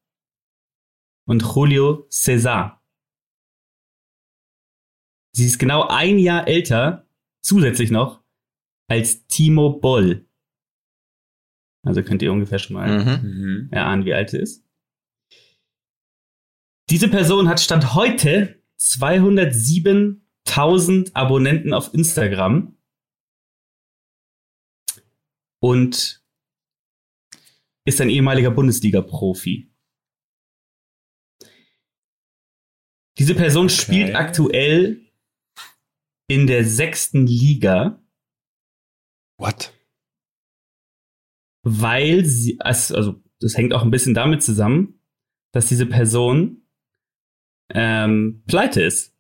und Julio César. Sie ist genau ein Jahr älter, zusätzlich noch, als Timo Boll. Also könnt ihr ungefähr schon mal Mhm. Mhm. erahnen, wie alt sie ist. Diese Person hat Stand heute 207.000 Abonnenten auf Instagram und ist ein ehemaliger Bundesliga-Profi. Diese Person spielt aktuell in der sechsten Liga What? weil sie, also also das hängt auch ein bisschen damit zusammen, dass diese Person ähm, pleite ist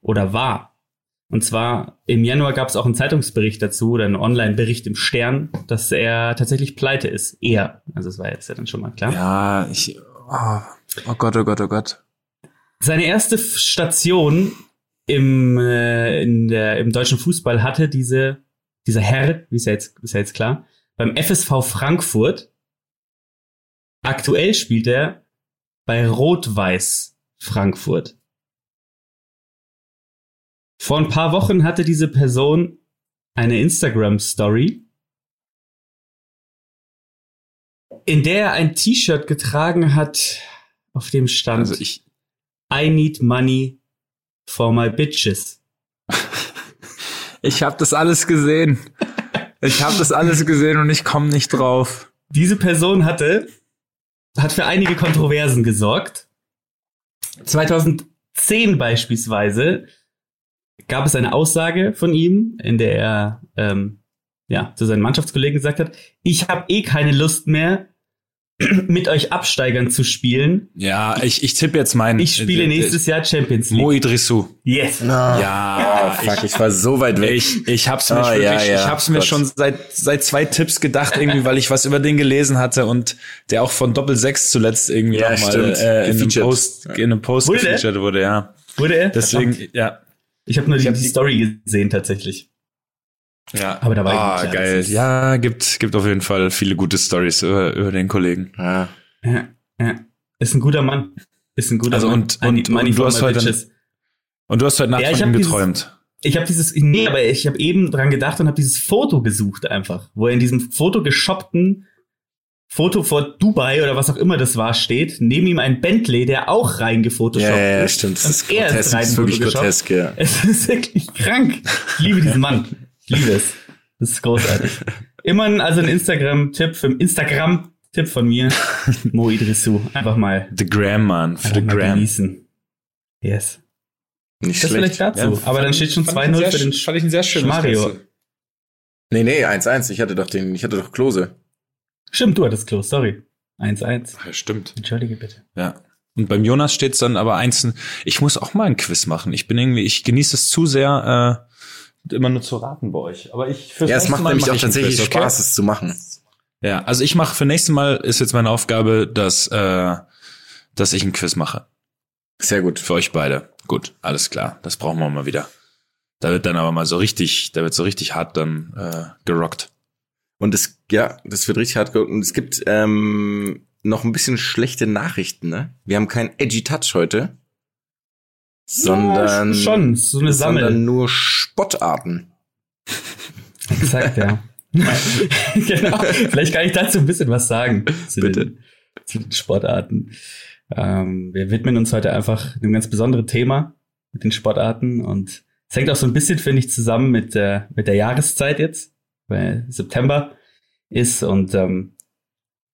oder war. Und zwar im Januar gab es auch einen Zeitungsbericht dazu oder einen Online-Bericht im Stern, dass er tatsächlich pleite ist. Er. Also das war jetzt ja dann schon mal klar. Ja, ich. Oh, oh Gott, oh Gott, oh Gott. Seine erste Station im, äh, in der, im deutschen Fußball hatte diese, dieser Herr, wie ist ja jetzt, ist ja jetzt klar, beim FSV Frankfurt. Aktuell spielt er bei Rot-Weiß Frankfurt. Vor ein paar Wochen hatte diese Person eine Instagram-Story, in der er ein T-Shirt getragen hat, auf dem stand Also ich. I need money for my bitches. Ich habe das alles gesehen. Ich habe das alles gesehen und ich komme nicht drauf. Diese Person hatte, hat für einige Kontroversen gesorgt. 2010 beispielsweise gab es eine Aussage von ihm, in der er ähm, ja, zu seinen Mannschaftskollegen gesagt hat, ich habe eh keine Lust mehr, mit euch Absteigern zu spielen. Ja, ich, ich tippe jetzt meinen. Ich spiele nächstes Jahr Champions League. Mo Idrissou. Yes. Ja, Ah, fuck, ich war so weit weg. Ich, ich hab's mir, Ah, wirklich, ja, ja, ich hab's mir Gott. schon seit, seit zwei Tipps gedacht, irgendwie, weil ich was über den gelesen hatte und der auch von Doppel 6 zuletzt irgendwie Ja, noch mal stimmt. äh, in, einem. Post, in einem Post Wurde gefeatured wurde, ja. Wurde er? Deswegen, ja. Ich habe nur die, hab die Story gesehen tatsächlich. Ja, Aber da war ah, irgendwie klar, geil. ist- Ja, gibt, gibt auf jeden Fall viele gute Stories über, über den Kollegen. Ah. Ja, ja. Ist ein guter Mann. Ist ein guter Also Mann. und- und- money und du for hast heute- bitches. Und du hast heute Nacht Ja, ich von ihm dieses- geträumt. Ich habe dieses, nee, aber ich habe eben dran gedacht und habe dieses Foto gesucht einfach, wo er in diesem Foto geshoppten Foto vor Dubai oder was auch immer das war steht, neben ihm ein Bentley, der auch Ja, reingefotoshoppt ja, ja, ist. stimmt. Das ist er grotesk. rein Das ist wirklich grotesk, ja. Es ist wirklich krank. Ich liebe diesen Mann. Ich liebe es. Das ist großartig. Immer ein, also ein Instagram-Tipp, für Instagram-Tipp von mir. Mo Idrissou. Einfach mal, The Gram, Mann. Für The Gram. genießen. Yes. Nicht Das schlecht. vielleicht dazu. Aber dann steht schon 2-0 für den fand ich ein sehr schönes Mario. Nee, nee, 1-1. Ich hatte doch den, ich hatte doch Klose. Stimmt, du hattest Close, sorry. 1-1. Ja, stimmt. Entschuldige bitte. Ja. Und beim Jonas steht's dann aber einzeln. Ich muss auch mal ein Quiz machen. Ich bin irgendwie, ich genieße es zu sehr, äh, immer nur zu raten bei euch. Aber ich fürs Ja, es macht Mal nämlich mach auch tatsächlich Quiz, okay? Spaß, es zu machen. Ja, also ich mache für nächstes Mal ist jetzt meine Aufgabe, dass, äh, dass ich ein Quiz mache. Sehr gut. Für euch beide. Gut, alles klar. Das brauchen wir mal wieder. Da wird dann aber mal so richtig, da wird so richtig hart dann äh, gerockt. Und es, ja, das wird richtig hart. ge- Und es gibt ähm, noch ein bisschen schlechte Nachrichten, ne? Wir haben keinen Edgy Touch heute. Sondern, Ja, schon, so eine sondern Sammel. nur Spottarten. Exakt, ja. genau. Vielleicht kann ich dazu ein bisschen was sagen. Zu Bitte. Den, zu den Sportarten. Ähm, wir widmen uns heute einfach einem ganz besonderen Thema. mit den Sportarten und es hängt auch so ein bisschen, finde ich, zusammen mit der, mit der Jahreszeit jetzt, weil September ist und ähm,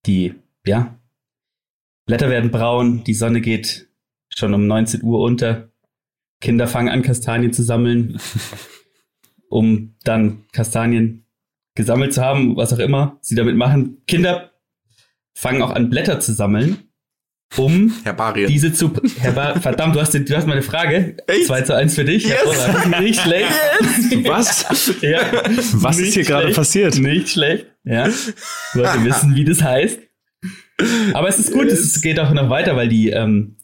die, ja, Blätter werden braun, die Sonne geht schon um 19 Uhr unter, Kinder fangen an, Kastanien zu sammeln, um dann Kastanien gesammelt zu haben, was auch immer sie damit machen. Kinder fangen auch an, Blätter zu sammeln, um Herbarien. diese zu. Herbar Verdammt, du hast, den, du hast meine Frage. Echt? 2 zu 1 für dich. Yes. Nicht schlecht. Was? Ja. Was Nicht ist hier gerade passiert? Nicht schlecht. Ja. Ich wollte wissen, wie das heißt. Aber es ist gut, es geht auch noch weiter, weil die, ähm,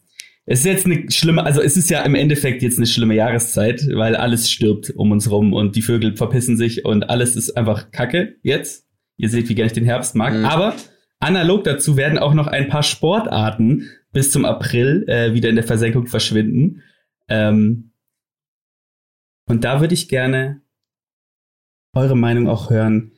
es ist jetzt eine schlimme, also es ist ja im Endeffekt jetzt eine schlimme Jahreszeit, weil alles stirbt um uns rum und die Vögel verpissen sich und alles ist einfach Kacke jetzt. Ihr seht, wie gerne ich den Herbst mag. Mhm. Aber analog dazu werden auch noch ein paar Sportarten bis zum April äh, wieder in der Versenkung verschwinden. Ähm, und da würde ich gerne eure Meinung auch hören.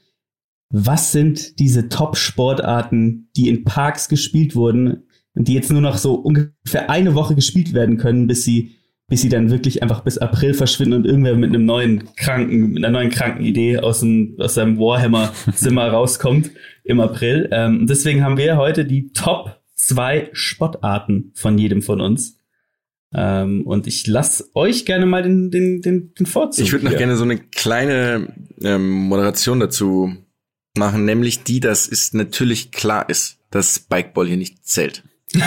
Was sind diese Top-Sportarten, die in Parks gespielt wurden und die jetzt nur noch so ungefähr eine Woche gespielt werden können, bis sie, bis sie dann wirklich einfach bis April verschwinden und irgendwer mit einem neuen kranken, mit einer neuen kranken Idee aus, dem, aus seinem Warhammer-Zimmer rauskommt im April. Ähm, deswegen haben wir heute die Top zwei Sportarten von jedem von uns. Ähm, und ich lasse euch gerne mal den, den, den, den Vorzug. Ich würde noch gerne so eine kleine ähm, Moderation dazu machen, nämlich die, dass es natürlich klar ist, dass Spikeball hier nicht zählt.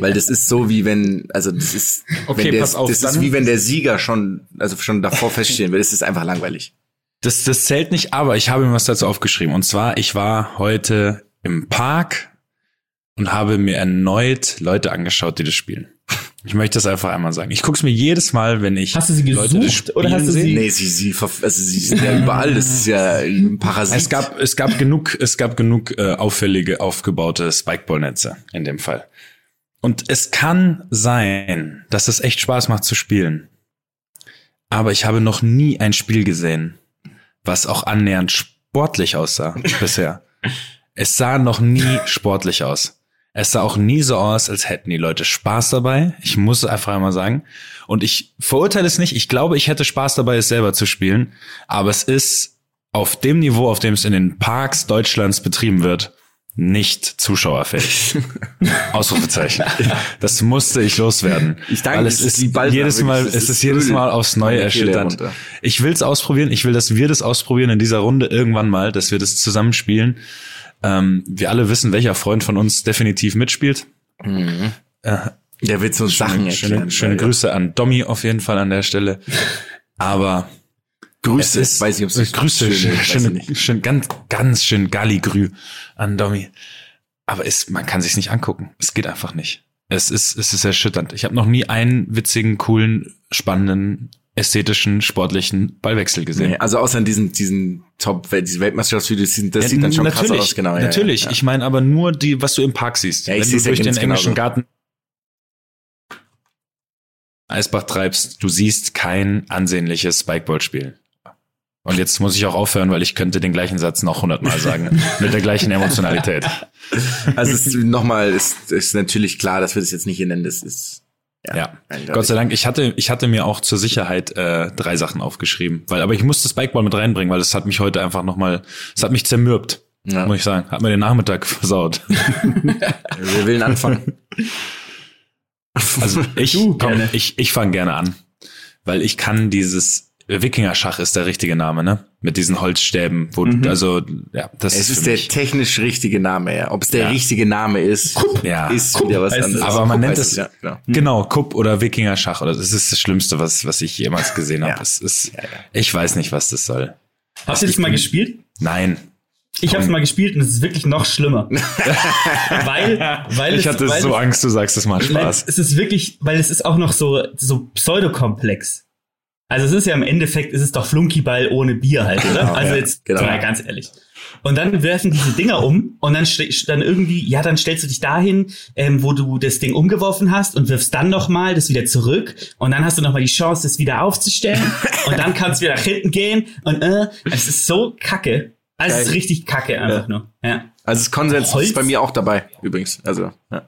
Weil das ist so wie wenn, also das ist, Okay, wenn der, pass auf, das ist wie wenn der Sieger schon, also schon davor feststehen will. Das ist einfach langweilig. Das, das zählt nicht, aber ich habe mir was dazu aufgeschrieben. Und zwar, ich war heute im Park und habe mir erneut Leute angeschaut, die das spielen. Ich möchte das einfach einmal sagen. Ich gucke es mir jedes Mal, wenn ich Hast du sie Leute gesucht oder spielen hast du sie- Nee, sie, sie, also sie sind ja überall. Das ist ja ein Parasit. Es gab, es gab genug, es gab genug äh, auffällige, aufgebaute Spikeball-Netze in dem Fall. Und es kann sein, dass es echt Spaß macht zu spielen. Aber ich habe noch nie ein Spiel gesehen, was auch annähernd sportlich aussah bisher. Es sah noch nie sportlich aus. Es sah auch nie so aus, als hätten die Leute Spaß dabei. Ich muss einfach einmal sagen. Und ich verurteile es nicht. Ich glaube, ich hätte Spaß dabei, es selber zu spielen. Aber es ist auf dem Niveau, auf dem es in den Parks Deutschlands betrieben wird, nicht zuschauerfähig. Ausrufezeichen. Das musste ich loswerden. Ich danke, Weil es ist jedes Mal. Es ist ist jedes Mal aufs Neue erschütternd. Ich will es ausprobieren. Ich will, dass wir das ausprobieren in dieser Runde irgendwann mal, dass wir das zusammenspielen. Ähm, wir alle wissen, welcher Freund von uns definitiv mitspielt. Mhm. Äh, Der wird so Sachen schöne, schöne, erklären. schöne Ja. Grüße an Domi auf jeden Fall an der Stelle. Aber Grüße. es ist, weiß nicht, ob es Grüße, schön schön, ich ganz, ganz schön Galligrü an Domi. Aber es, man kann sich's nicht angucken. Es geht einfach nicht. Es ist, es ist erschütternd. Ich habe noch nie einen witzigen, coolen, spannenden, ästhetischen, sportlichen Ballwechsel gesehen. Nee, also außer in diesen, diesen Top, diese Weltmeisterschaftsvideos, das Ja, sieht dann schon krass natürlich, aus, genau. ja, natürlich. Ja. Ich meine aber nur die, was du im Park siehst. Ja, ich Wenn du durch den englischen genauso. Garten Eisbach treibst, du siehst kein ansehnliches Spikeball-Spiel. Und jetzt muss ich auch aufhören, weil ich könnte den gleichen Satz noch hundertmal sagen. mit der gleichen Emotionalität. Also nochmal, ist, ist natürlich klar, dass wir das jetzt nicht hier nennen. Das ist Ja. eindeutig. Gott sei Dank, ich hatte, ich hatte mir auch zur Sicherheit äh, drei Sachen aufgeschrieben. Weil, aber ich musste Spikeball mit reinbringen, weil es hat mich heute einfach nochmal, es hat mich zermürbt, Ja. muss ich sagen. Hat mir den Nachmittag versaut. Wir will anfangen. Also ich, komm, ich, ich fange gerne an, weil ich kann dieses Wikinger-Schach ist der richtige Name, ne? Mit diesen Holzstäben, wo Mhm. also ja, das Es ist, ist für der mich. technisch richtige Name, ja. Ob es der Ja. richtige Name ist, Ja. ist wieder was anderes. Aber man nennt heißt es- ja, genau. Genau, Kupp oder Wikinger-Schach oder das ist das Schlimmste, was was ich jemals gesehen habe. Ja. Es ist, Ja, ja. ich weiß nicht, was das soll. Hast du das mal gespielt? Nein, Ich habe es mal gespielt und es ist wirklich noch schlimmer. weil, weil ich es, hatte weil so es, Angst, du sagst, es Nein, Spaß. es ist wirklich, weil es ist auch noch so, so pseudokomplex. Also es ist ja im Endeffekt, es ist doch Flunkyball ohne Bier halt, oder? Genau, also ja, jetzt, genau. mal ganz ehrlich. Und dann werfen diese Dinger um und dann, dann irgendwie, ja, dann stellst du dich dahin, ähm, wo du das Ding umgeworfen hast und wirfst dann nochmal das wieder zurück und dann hast du nochmal die Chance, das wieder aufzustellen und dann kannst du wieder nach hinten gehen und äh, es ist so kacke. Also es ist richtig kacke einfach Ja. nur. Ja. Also das Konsens Holz? ist bei mir auch dabei, übrigens. Also, ja.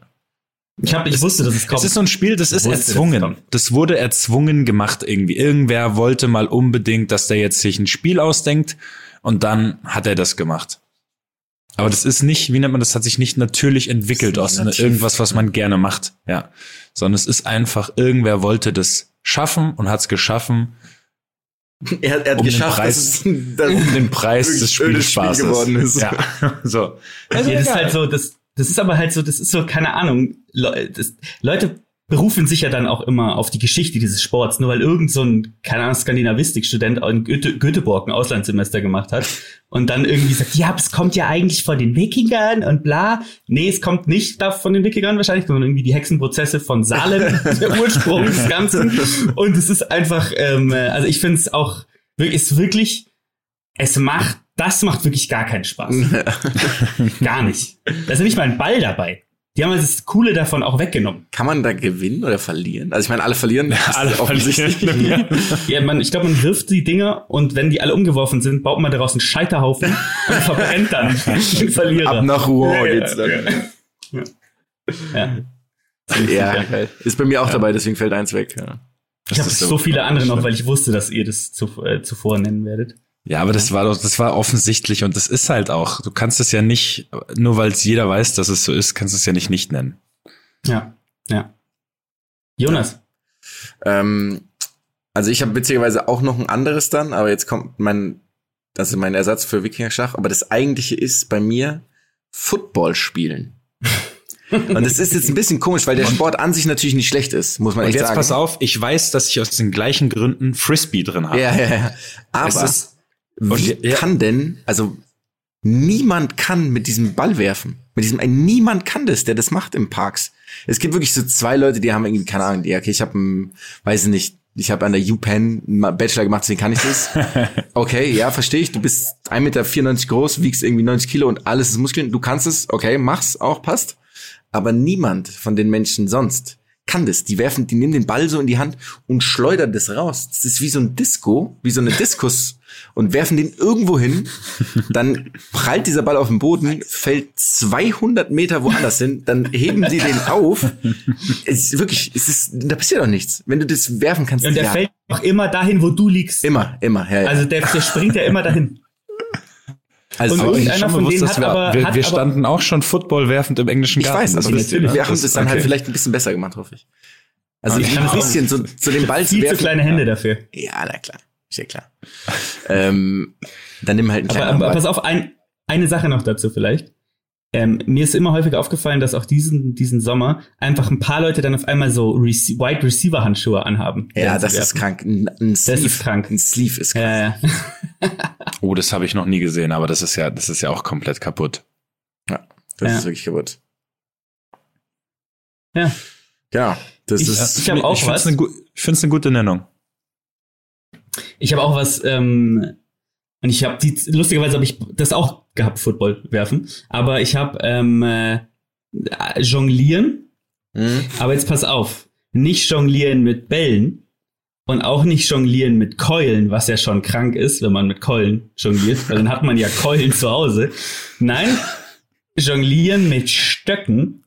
Ich, hab, ich wusste, dass es kommt. Es ist so ein Spiel, das ist wusste, es erzwungen. Das wurde erzwungen gemacht irgendwie. Irgendwer wollte mal unbedingt, dass der jetzt sich ein Spiel ausdenkt und dann hat er das gemacht. Aber das ist nicht, wie nennt man das, hat sich nicht natürlich entwickelt aus nativ. irgendwas, was man gerne macht. Ja. Sondern es ist einfach, irgendwer wollte das schaffen und hat es geschaffen, Er, er hat Um den geschafft, Preis- dass es, dass um den Preis des ödes Spiel Spielspaßes geworden ist. Ja. So. ja, das ist halt so, das, das ist aber halt so, das ist so, keine Ahnung, Le das, Leute berufen sich ja dann auch immer auf die Geschichte dieses Sports, nur weil irgend so ein, keine Ahnung, Skandinavistik-Student in Goethe, Göteborg ein Auslandssemester gemacht hat und dann irgendwie sagt, ja, es kommt ja eigentlich von den Wikingern und bla. Nee, es kommt nicht da von den Wikingern wahrscheinlich, sondern irgendwie die Hexenprozesse von Salem, der Ursprung des Ganzen. Und es ist einfach, ähm, äh, also ich finde es auch, ist wirklich, es macht, das macht wirklich gar keinen Spaß. Gar nicht. Da ist ja nicht mal ein Ball dabei. Die haben das Coole davon auch weggenommen. Kann man da gewinnen oder verlieren? Also ich meine, alle verlieren. Das alle offensichtlich. verlieren. Ja, man, ich glaube, man wirft die Dinger und wenn die alle umgeworfen sind, baut man daraus einen Scheiterhaufen und verbrennt dann den Verlierer. Ab nach Rouen Ja, ja, geht's dann. ja. Ja. Ja, ist bei mir auch dabei, deswegen fällt eins weg. Ja. Ich habe so viele andere noch, weil ich wusste, dass ihr das zu, äh, zuvor nennen werdet. Ja, aber das war doch, das war offensichtlich und das ist halt auch. Du kannst es ja nicht, nur weil es jeder weiß, dass es so ist, kannst du es ja nicht nicht nennen. Ja, ja. Jonas, Ähm, also ich habe witzigerweise auch noch ein anderes dann, aber jetzt kommt mein, das ist mein Ersatz für Wikinger-Schach, aber das eigentliche ist bei mir Football spielen. Und das ist jetzt ein bisschen komisch, weil der Sport an sich natürlich nicht schlecht ist, muss man Und echt jetzt sagen. pass auf, ich weiß, dass ich aus den gleichen Gründen Frisbee drin habe. Ja, ja, ja. Es Aber ist- wie und ja- kann denn, also niemand kann mit diesem Ball werfen. Mit diesem, niemand kann das, der das macht im Parks. Es gibt wirklich so zwei Leute, die haben irgendwie, keine Ahnung, die, okay, ich habe, weiß ich nicht, ich habe an der UPenn einen Bachelor gemacht, deswegen kann ich das. Okay, ja, verstehe ich. Du bist 1,94 Meter groß, wiegst irgendwie 90 Kilo und alles ist Muskeln. Du kannst es, okay, mach's, auch passt. Aber niemand von den Menschen sonst kann das. Die werfen, die nehmen den Ball so in die Hand und schleudern das raus. Das ist wie so ein Disco, wie so eine Diskus und werfen den irgendwo hin. Dann prallt dieser Ball auf den Boden, fällt 200 Meter woanders hin, dann heben sie den auf. Es ist wirklich, es ist, da passiert doch nichts. Wenn du das werfen kannst, und der ja, fällt auch immer dahin, wo du liegst. immer, immer, ja, ja. Also der, der springt ja immer dahin. Also, und Aber ich irgendeiner schon von bewusst, denen dass hat wir, aber- wir, hat wir aber- standen auch schon Football werfend im englischen ich Garten. weiß, Das aber ist das, natürlich- wir haben das- dann halt okay. vielleicht ein bisschen besser gemacht, hoffe ich. Also Ich ich kann ein bisschen so zu dem Ball zu Viel zu werfen. kleine Hände dafür. Ja, na klar. Ist ja klar. ähm, dann nimm halt einen Aber, kleinen aber Ball. pass auf, ein, eine Sache noch dazu vielleicht. Ähm, mir ist immer häufiger aufgefallen, dass auch diesen, diesen Sommer einfach ein paar Leute dann auf einmal so Rece Wide Receiver Handschuhe anhaben. Ja, das ist krank. Ein, ein Sleeve, ist krank. Ein Sleeve ist krank. Ja, ja. Oh, das habe ich noch nie gesehen, aber das ist ja, das ist ja auch komplett kaputt. Das Ja. ist wirklich kaputt. ja. Genau. Das Ich- ist. ich hab auch ich was. Eine, gu- ich finde es eine gute Nennung. Ich habe auch was, ähm, und ich habe die, lustigerweise habe ich das auch gehabt, Football werfen, aber ich habe ähm, äh, Jonglieren, Hm? aber jetzt pass auf, nicht Jonglieren mit Bällen und auch nicht Jonglieren mit Keulen, was ja schon krank ist, wenn man mit Keulen jongliert, weil dann hat man ja Keulen zu Hause. Nein, Jonglieren mit Stöcken,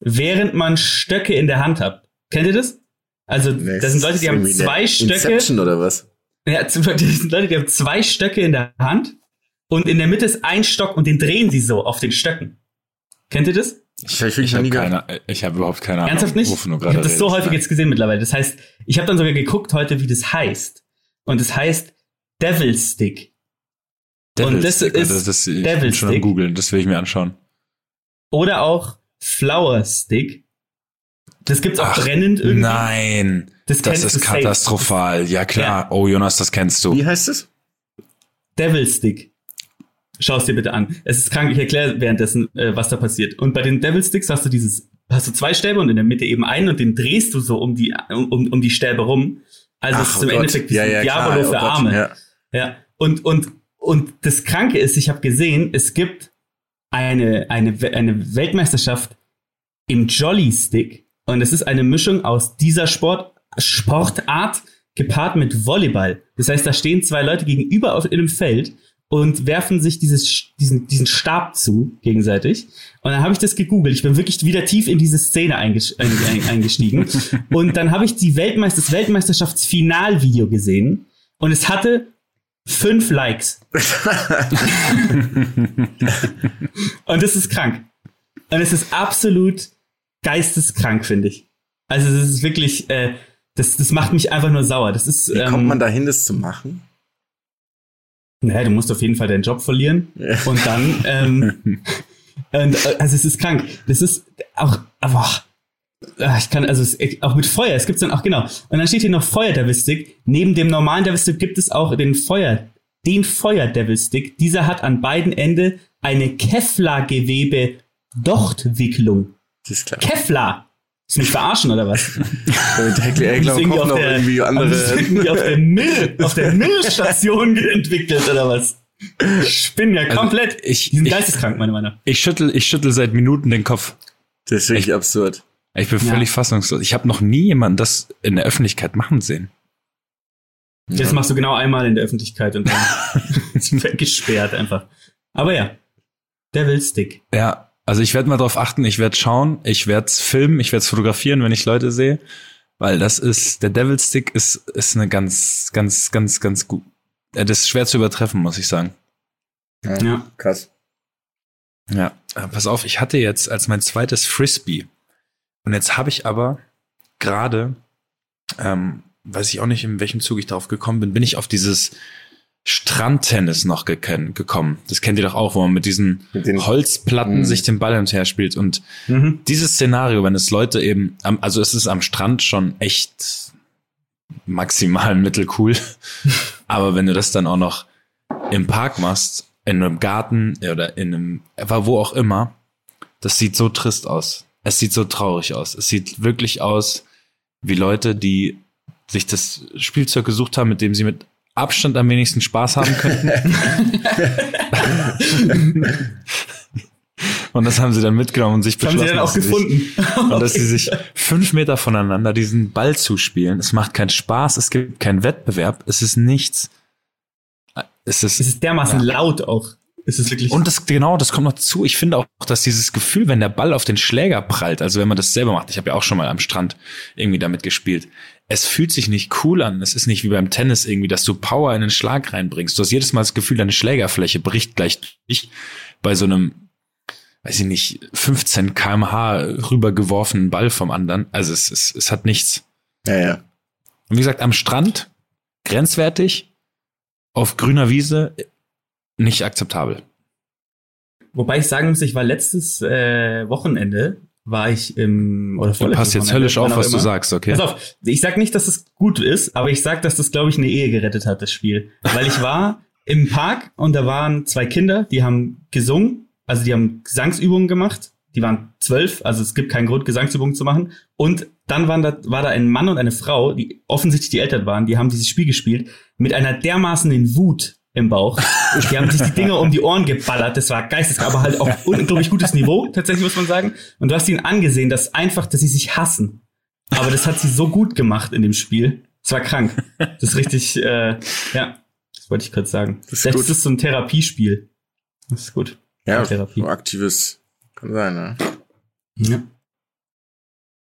während man Stöcke in der Hand hat. Kennt ihr das? Also, Nee, da sind Leute, die haben zwei Stöcke. Inception oder was? Ja, zum Beispiel, das sind Leute, die haben zwei Stöcke in der Hand und in der Mitte ist ein Stock und den drehen sie so auf den Stöcken. Kennt ihr das? Ich, ich, Ich habe keine, ich habe überhaupt keine Ahnung, Ernsthaft nicht? Ich habe das so häufig jetzt gesehen mittlerweile. Das heißt, ich habe dann sogar geguckt heute, wie das heißt. Und es heißt Devil Stick. Devil und das Stick, ist das, das, ich Devil bin schon am Stick. googeln, das will ich mir anschauen. Oder auch Flower Stick. Das gibt's auch Ach, brennend irgendwie. Nein, Das das ist du safe. katastrophal. Ja klar. Ja. Oh Jonas, das kennst du. Wie heißt es? Devil Stick. Schau es dir bitte an. Es ist krank, ich erkläre währenddessen, äh, was da passiert. Und bei den Devil Sticks hast du dieses, hast du zwei Stäbe und in der Mitte eben einen und den drehst du so um die, um, um die Stäbe rum. Also es ist im oh Gott. Endeffekt ja, ja, Diabolo klar, für oh Gott, Arme. Ja. Ja. Und, und, und das Kranke ist, ich habe gesehen, es gibt eine, eine, eine Weltmeisterschaft im Jolly Stick. Und es ist eine Mischung aus dieser Sport, Sportart gepaart mit Volleyball. Das heißt, da stehen zwei Leute gegenüber auf in einem Feld und werfen sich dieses, diesen, diesen Stab zu gegenseitig. Und dann habe ich das gegoogelt. Ich bin wirklich wieder tief in diese Szene eingestiegen. und dann habe ich die Weltmeister das Weltmeisterschaftsfinalvideo gesehen und es hatte fünf Likes. und das ist krank. Und es ist absolut geisteskrank, finde ich. Also es ist wirklich, äh, das, das macht mich einfach nur sauer. Das ist, Wie ähm, kommt man dahin, das zu machen? Naja, du musst auf jeden Fall deinen Job verlieren. Ja. Und dann, ähm, und, also es ist krank. Das ist auch, aber ah, ich kann, also es, auch mit Feuer, es gibt dann auch, genau. Und dann steht hier noch Feuer Devil Stick. Neben dem normalen Devil Stick gibt es auch den Feuer, den Feuer Devil Stick. Dieser hat an beiden Enden eine Kevlar-Gewebe Dochtwicklung. Das ist klar. Kevlar! Ist mich verarschen oder was? Der glaube kommt noch der, irgendwie andere. Irgendwie auf der Müll, auf der Müllstation entwickelt oder was? Ich bin ja also komplett. Also ich, bin geisteskrank, meine Meinung. Ich schüttel, ich schüttel seit Minuten den Kopf. Das ist wirklich ich, absurd. Ich bin völlig ja. fassungslos. Ich habe noch nie jemanden das in der Öffentlichkeit machen sehen. Das ja. machst du genau einmal in der Öffentlichkeit und dann gesperrt einfach. Aber ja, der will Stick. Ja, also ich werde mal drauf achten, ich werde schauen, ich werde es filmen, ich werde es fotografieren, wenn ich Leute sehe, weil das ist, der Devil Stick ist, ist eine ganz, ganz, ganz, ganz gut. Das ist schwer zu übertreffen, muss ich sagen. Ja, ja. krass. Ja, äh, pass auf, ich hatte jetzt als mein zweites Frisbee und jetzt habe ich aber gerade, ähm, weiß ich auch nicht, in welchem Zug ich darauf gekommen bin, bin ich auf dieses Strandtennis noch ge gekommen. Das kennt ihr doch auch, wo man mit diesen mit Holzplatten mh. sich den Ball hin und her spielt. Und mhm. dieses Szenario, wenn es Leute eben, am, also es ist am Strand schon echt maximal mittelcool. Aber wenn du das dann auch noch im Park machst, in einem Garten oder in einem, wo auch immer, das sieht so trist aus. Es sieht so traurig aus. Es sieht wirklich aus wie Leute, die sich das Spielzeug gesucht haben, mit dem sie mit Abstand am wenigsten Spaß haben könnten. und das haben sie dann mitgenommen und sich beschlossen. Haben sie dann auch gefunden. Sich, und dass sie sich fünf Meter voneinander diesen Ball zuspielen. Es macht keinen Spaß, es gibt keinen Wettbewerb, es ist nichts. Es ist, es ist dermaßen ja. laut auch. Es ist wirklich. Und das, genau, das kommt noch zu. Ich finde auch, dass dieses Gefühl, wenn der Ball auf den Schläger prallt, also wenn man das selber macht, ich habe ja auch schon mal am Strand irgendwie damit gespielt, es fühlt sich nicht cool an. Es ist nicht wie beim Tennis irgendwie, dass du Power in den Schlag reinbringst. Du hast jedes Mal das Gefühl, deine Schlägerfläche bricht gleich durch bei so einem, weiß ich nicht, 15 kmh rübergeworfenen Ball vom anderen. Also es, es, es hat nichts. Ja, ja. Und wie gesagt, am Strand grenzwertig, auf grüner Wiese nicht akzeptabel. Wobei ich sagen muss, ich war letztes äh, Wochenende war ich im oder Du passt jetzt höllisch auf, was immer. du sagst, okay? Pass auf, ich sag nicht, dass es gut ist, aber ich sag, dass das, glaube ich, eine Ehe gerettet hat, das Spiel. Weil ich war im Park und da waren zwei Kinder, die haben gesungen, also die haben Gesangsübungen gemacht. Die waren zwölf, also es gibt keinen Grund, Gesangsübungen zu machen. Und dann waren da, war da ein Mann und eine Frau, die offensichtlich die Eltern waren, die haben dieses Spiel gespielt, mit einer dermaßenen Wut im Bauch. Die haben sich die Dinger um die Ohren geballert. Das war geisteskrank, aber halt auch unglaublich gutes Niveau, tatsächlich muss man sagen. Und du hast ihnen angesehen, dass einfach, dass sie sich hassen. Aber das hat sie so gut gemacht in dem Spiel. Das war krank. Das ist richtig, äh, ja, das wollte ich kurz sagen. Das ist, das ist so ein Therapiespiel. Das ist gut. Ja, Therapie. Aktives kann sein, ne? Ja.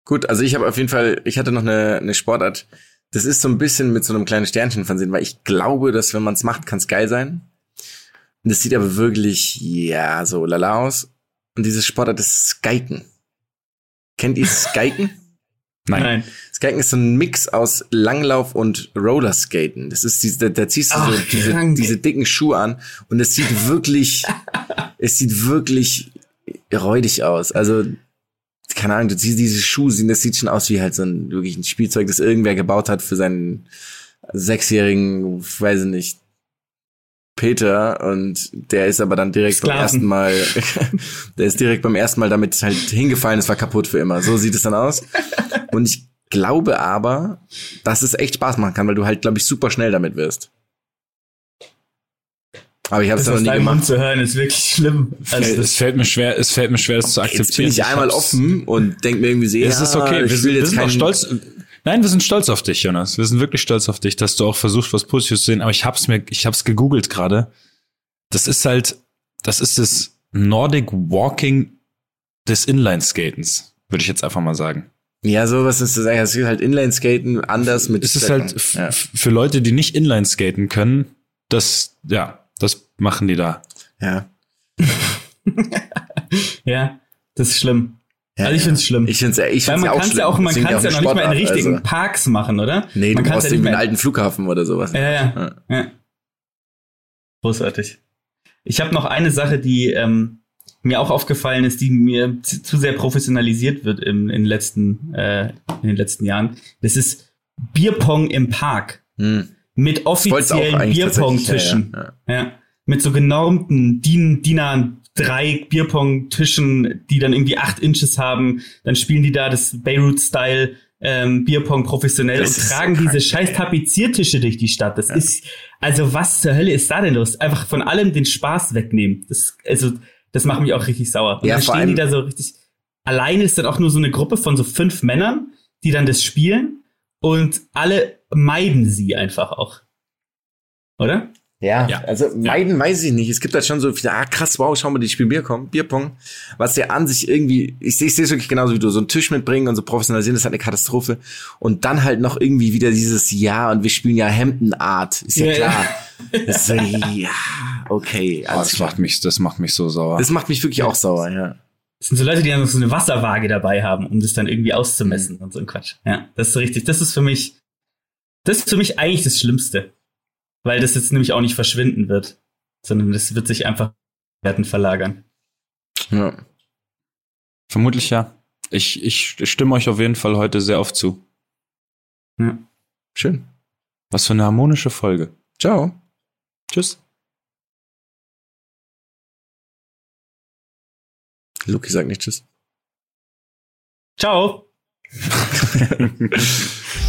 Gut, also ich habe auf jeden Fall, ich hatte noch eine, eine Sportart, das ist so ein bisschen mit so einem kleinen Sternchen versehen, weil ich glaube, dass wenn man es macht, kann es geil sein. Und es sieht aber wirklich, ja, so lala aus. Und dieses Sportart ist Skiken. Kennt ihr Skiken? Nein. Nein. Skiken ist so ein Mix aus Langlauf und Rollerskaten. Das ist diese, da, da ziehst du Ach, so diese, diese dicken Schuhe an und es sieht wirklich, es sieht wirklich räudig aus. Also keine Ahnung, du siehst diese Schuhe, das sieht schon aus wie halt so ein wirklich ein Spielzeug, das irgendwer gebaut hat für seinen sechsjährigen, weiß ich nicht, Peter und der ist aber dann direkt Sklaven. beim ersten Mal, der ist direkt beim ersten Mal damit halt hingefallen, es war kaputt für immer. So sieht es dann aus. Und ich glaube aber, dass es echt Spaß machen kann, weil du halt, glaube ich, super schnell damit wirst. Aber ich habe es noch nie gemacht. zu hören ist wirklich schlimm. Also es fällt mir schwer, es fällt mir schwer, das zu akzeptieren. Jetzt bin ich einmal offen und denk mir irgendwie sehr, es ist okay. Wir, jetzt wir sind auch stolz. Nein, wir sind stolz auf dich, Jonas. Wir sind wirklich stolz auf dich, dass du auch versuchst, was Positives zu sehen. Aber ich hab's mir, ich hab's gegoogelt gerade. das ist halt, das ist das Nordic Walking des Inline-Skatens, würde ich jetzt einfach mal sagen. Ja, sowas ist das eigentlich. Es ist halt Inline-Skaten anders mit. Es ist halt ja. für Leute, die nicht Inline-Skaten können, das, ja, das machen die da. Ja. ja, das ist schlimm. Ja, also ich finde es schlimm. Ich finde es ich Weil man kann es ja auch, man kann es ja noch nicht mal in richtigen also. Parks machen, oder? Nee, man du brauchst ja irgendwie einen alten Flughafen oder sowas. Ja, ja. ja. ja. Großartig. Ich habe noch eine Sache, die ähm, mir auch aufgefallen ist, die mir zu sehr professionalisiert wird im, in, den letzten, äh, in den letzten Jahren. Das ist Bierpong im Park. Hm. Mit offiziellen Bierpong-Tischen. Ja, ja. ja, Mit so genormten DIN, DIN drei Bierpong-Tischen, die dann irgendwie acht Inches haben. Dann spielen die da das Beirut-Style ähm, Bierpong professionell das und tragen so diese scheiß Tapeziertische durch die Stadt. Das ja. ist, also was zur Hölle ist da denn los? Einfach von allem den Spaß wegnehmen. Das, also, das macht mich auch richtig sauer. Und ja, dann stehen die da so richtig, alleine ist dann auch nur so eine Gruppe von so fünf Männern, die dann das spielen und alle meiden sie einfach auch. Oder? Ja, ja, also meiden ja. weiß ich nicht. Es gibt halt schon so viele, ah krass, wow, schau mal, die spielen Bierpong, Bierpong, was ja an sich irgendwie, ich sehe es wirklich genauso wie du, so einen Tisch mitbringen und so professionalisieren, das ist halt eine Katastrophe. Und dann halt noch irgendwie wieder dieses Ja und wir spielen ja Hemdenart, ist ja, ja klar. Das ist so, ja, okay. Oh, das macht mich, das macht mich so sauer. Das macht mich wirklich auch sauer, ja. Das sind so Leute, die dann so eine Wasserwaage dabei haben, um das dann irgendwie auszumessen und so ein Quatsch. Ja, das ist richtig. Das ist für mich, das ist für mich eigentlich das Schlimmste weil das jetzt nämlich auch nicht verschwinden wird, sondern das wird sich einfach Werten verlagern. Ja. Vermutlich ja. Ich, ich stimme euch auf jeden Fall heute sehr oft zu. Ja. Schön. Was für eine harmonische Folge. Ciao. Tschüss. Luki sagt nicht Tschüss. Ciao.